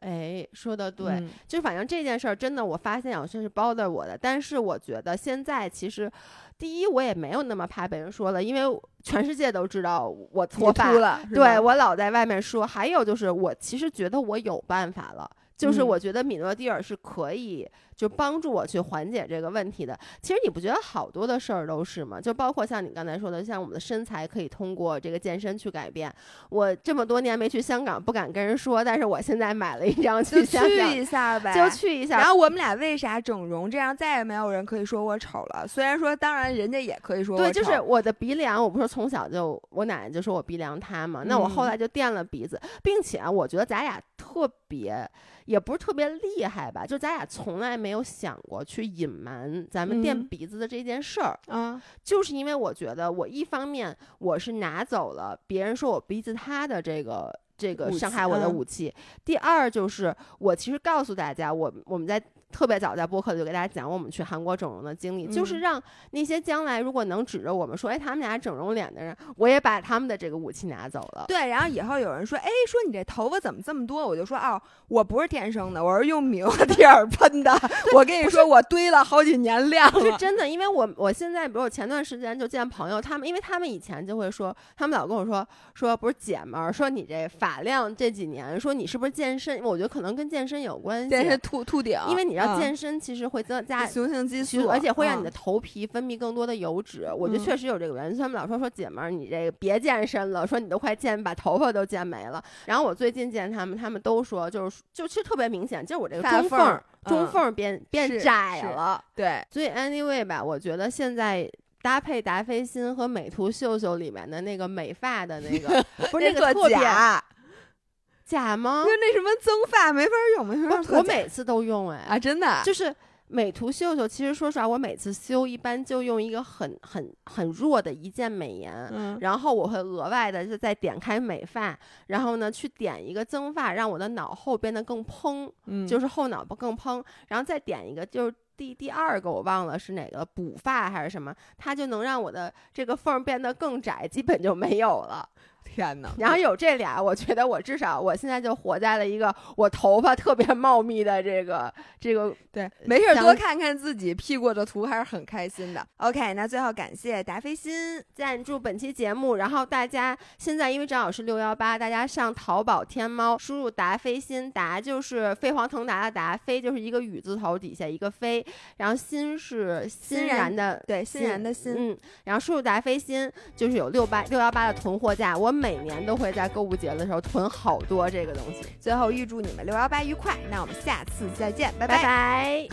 哎，说的对，就反正这件事儿真的，我发现好像是 bother 我的，但是我觉得现在其实，第一我也没有那么怕被人说了，因为全世界都知道我脱发了，对我老在外面说。还有就是我其实觉得我有办法了。就是我觉得米诺地尔是可以就帮助我去缓解这个问题的。其实你不觉得好多的事儿都是吗？就包括像你刚才说的，像我们的身材可以通过这个健身去改变。我这么多年没去香港，不敢跟人说，但是我现在买了一张去香港，去一下呗，就去一下。然后我们俩为啥整容？这样再也没有人可以说我丑了。虽然说，当然人家也可以说我丑。对，就是我的鼻梁，我不是从小就我奶奶就说我鼻梁塌嘛，那我后来就垫了鼻子，并且我觉得咱俩特别。也不是特别厉害吧，就咱俩从来没有想过去隐瞒咱们垫鼻子的这件事儿啊，就是因为我觉得我一方面我是拿走了别人说我鼻子塌的这个这个伤害我的武器，第二就是我其实告诉大家，我我们在。特别早在播客里就给大家讲我们去韩国整容的经历，就是让那些将来如果能指着我们说，哎，他们俩整容脸的人，我也把他们的这个武器拿走了。对，然后以后有人说，哎，说你这头发怎么这么多？我就说，哦，我不是天生的，我是用米诺 地尔喷的。我跟你说，我堆了好几年量了。是真的，因为我我现在，比如我前段时间就见朋友，他们因为他们以前就会说，他们老跟我说说不是姐们儿，说你这发量这几年，说你是不是健身？我觉得可能跟健身有关系，健身秃秃顶，因为你要健身其实。会增加雄性激素，而且会让你的头皮分泌更多的油脂。我觉得确实有这个原因。他们老说说姐们儿，你这个别健身了，说你都快健把头发都健没了。然后我最近见他们，他们都说就是就其实特别明显，就是我这个中缝中缝变变窄了。对，所以 anyway 吧，我觉得现在搭配达霏欣和美图秀秀里面的那个美发的那个，不是那个特假假吗？就那什么增发没法用，没法我每次都用哎啊，真的就是。美图秀秀，其实说实话，我每次修一般就用一个很很很弱的一键美颜，嗯，然后我会额外的就再点开美发，然后呢去点一个增发，让我的脑后变得更蓬，嗯，就是后脑部更蓬，然后再点一个就是第第二个我忘了是哪个补发还是什么，它就能让我的这个缝变得更窄，基本就没有了。天哪！然后有这俩，我觉得我至少我现在就活在了一个我头发特别茂密的这个这个对，没事多看看自己 P 过的图还是很开心的。OK，那最后感谢达霏欣赞助本期节目。然后大家现在因为正好是六幺八，大家上淘宝、天猫输入达霏欣，达就是飞黄腾达的达，飞就是一个雨字头底下一个飞，然后欣是欣然的对欣然的欣，嗯，然后输入达霏欣就是有六八六幺八的囤货价，我每。年都会在购物节的时候囤好多这个东西。最后预祝你们六幺八愉快，那我们下次再见，拜拜。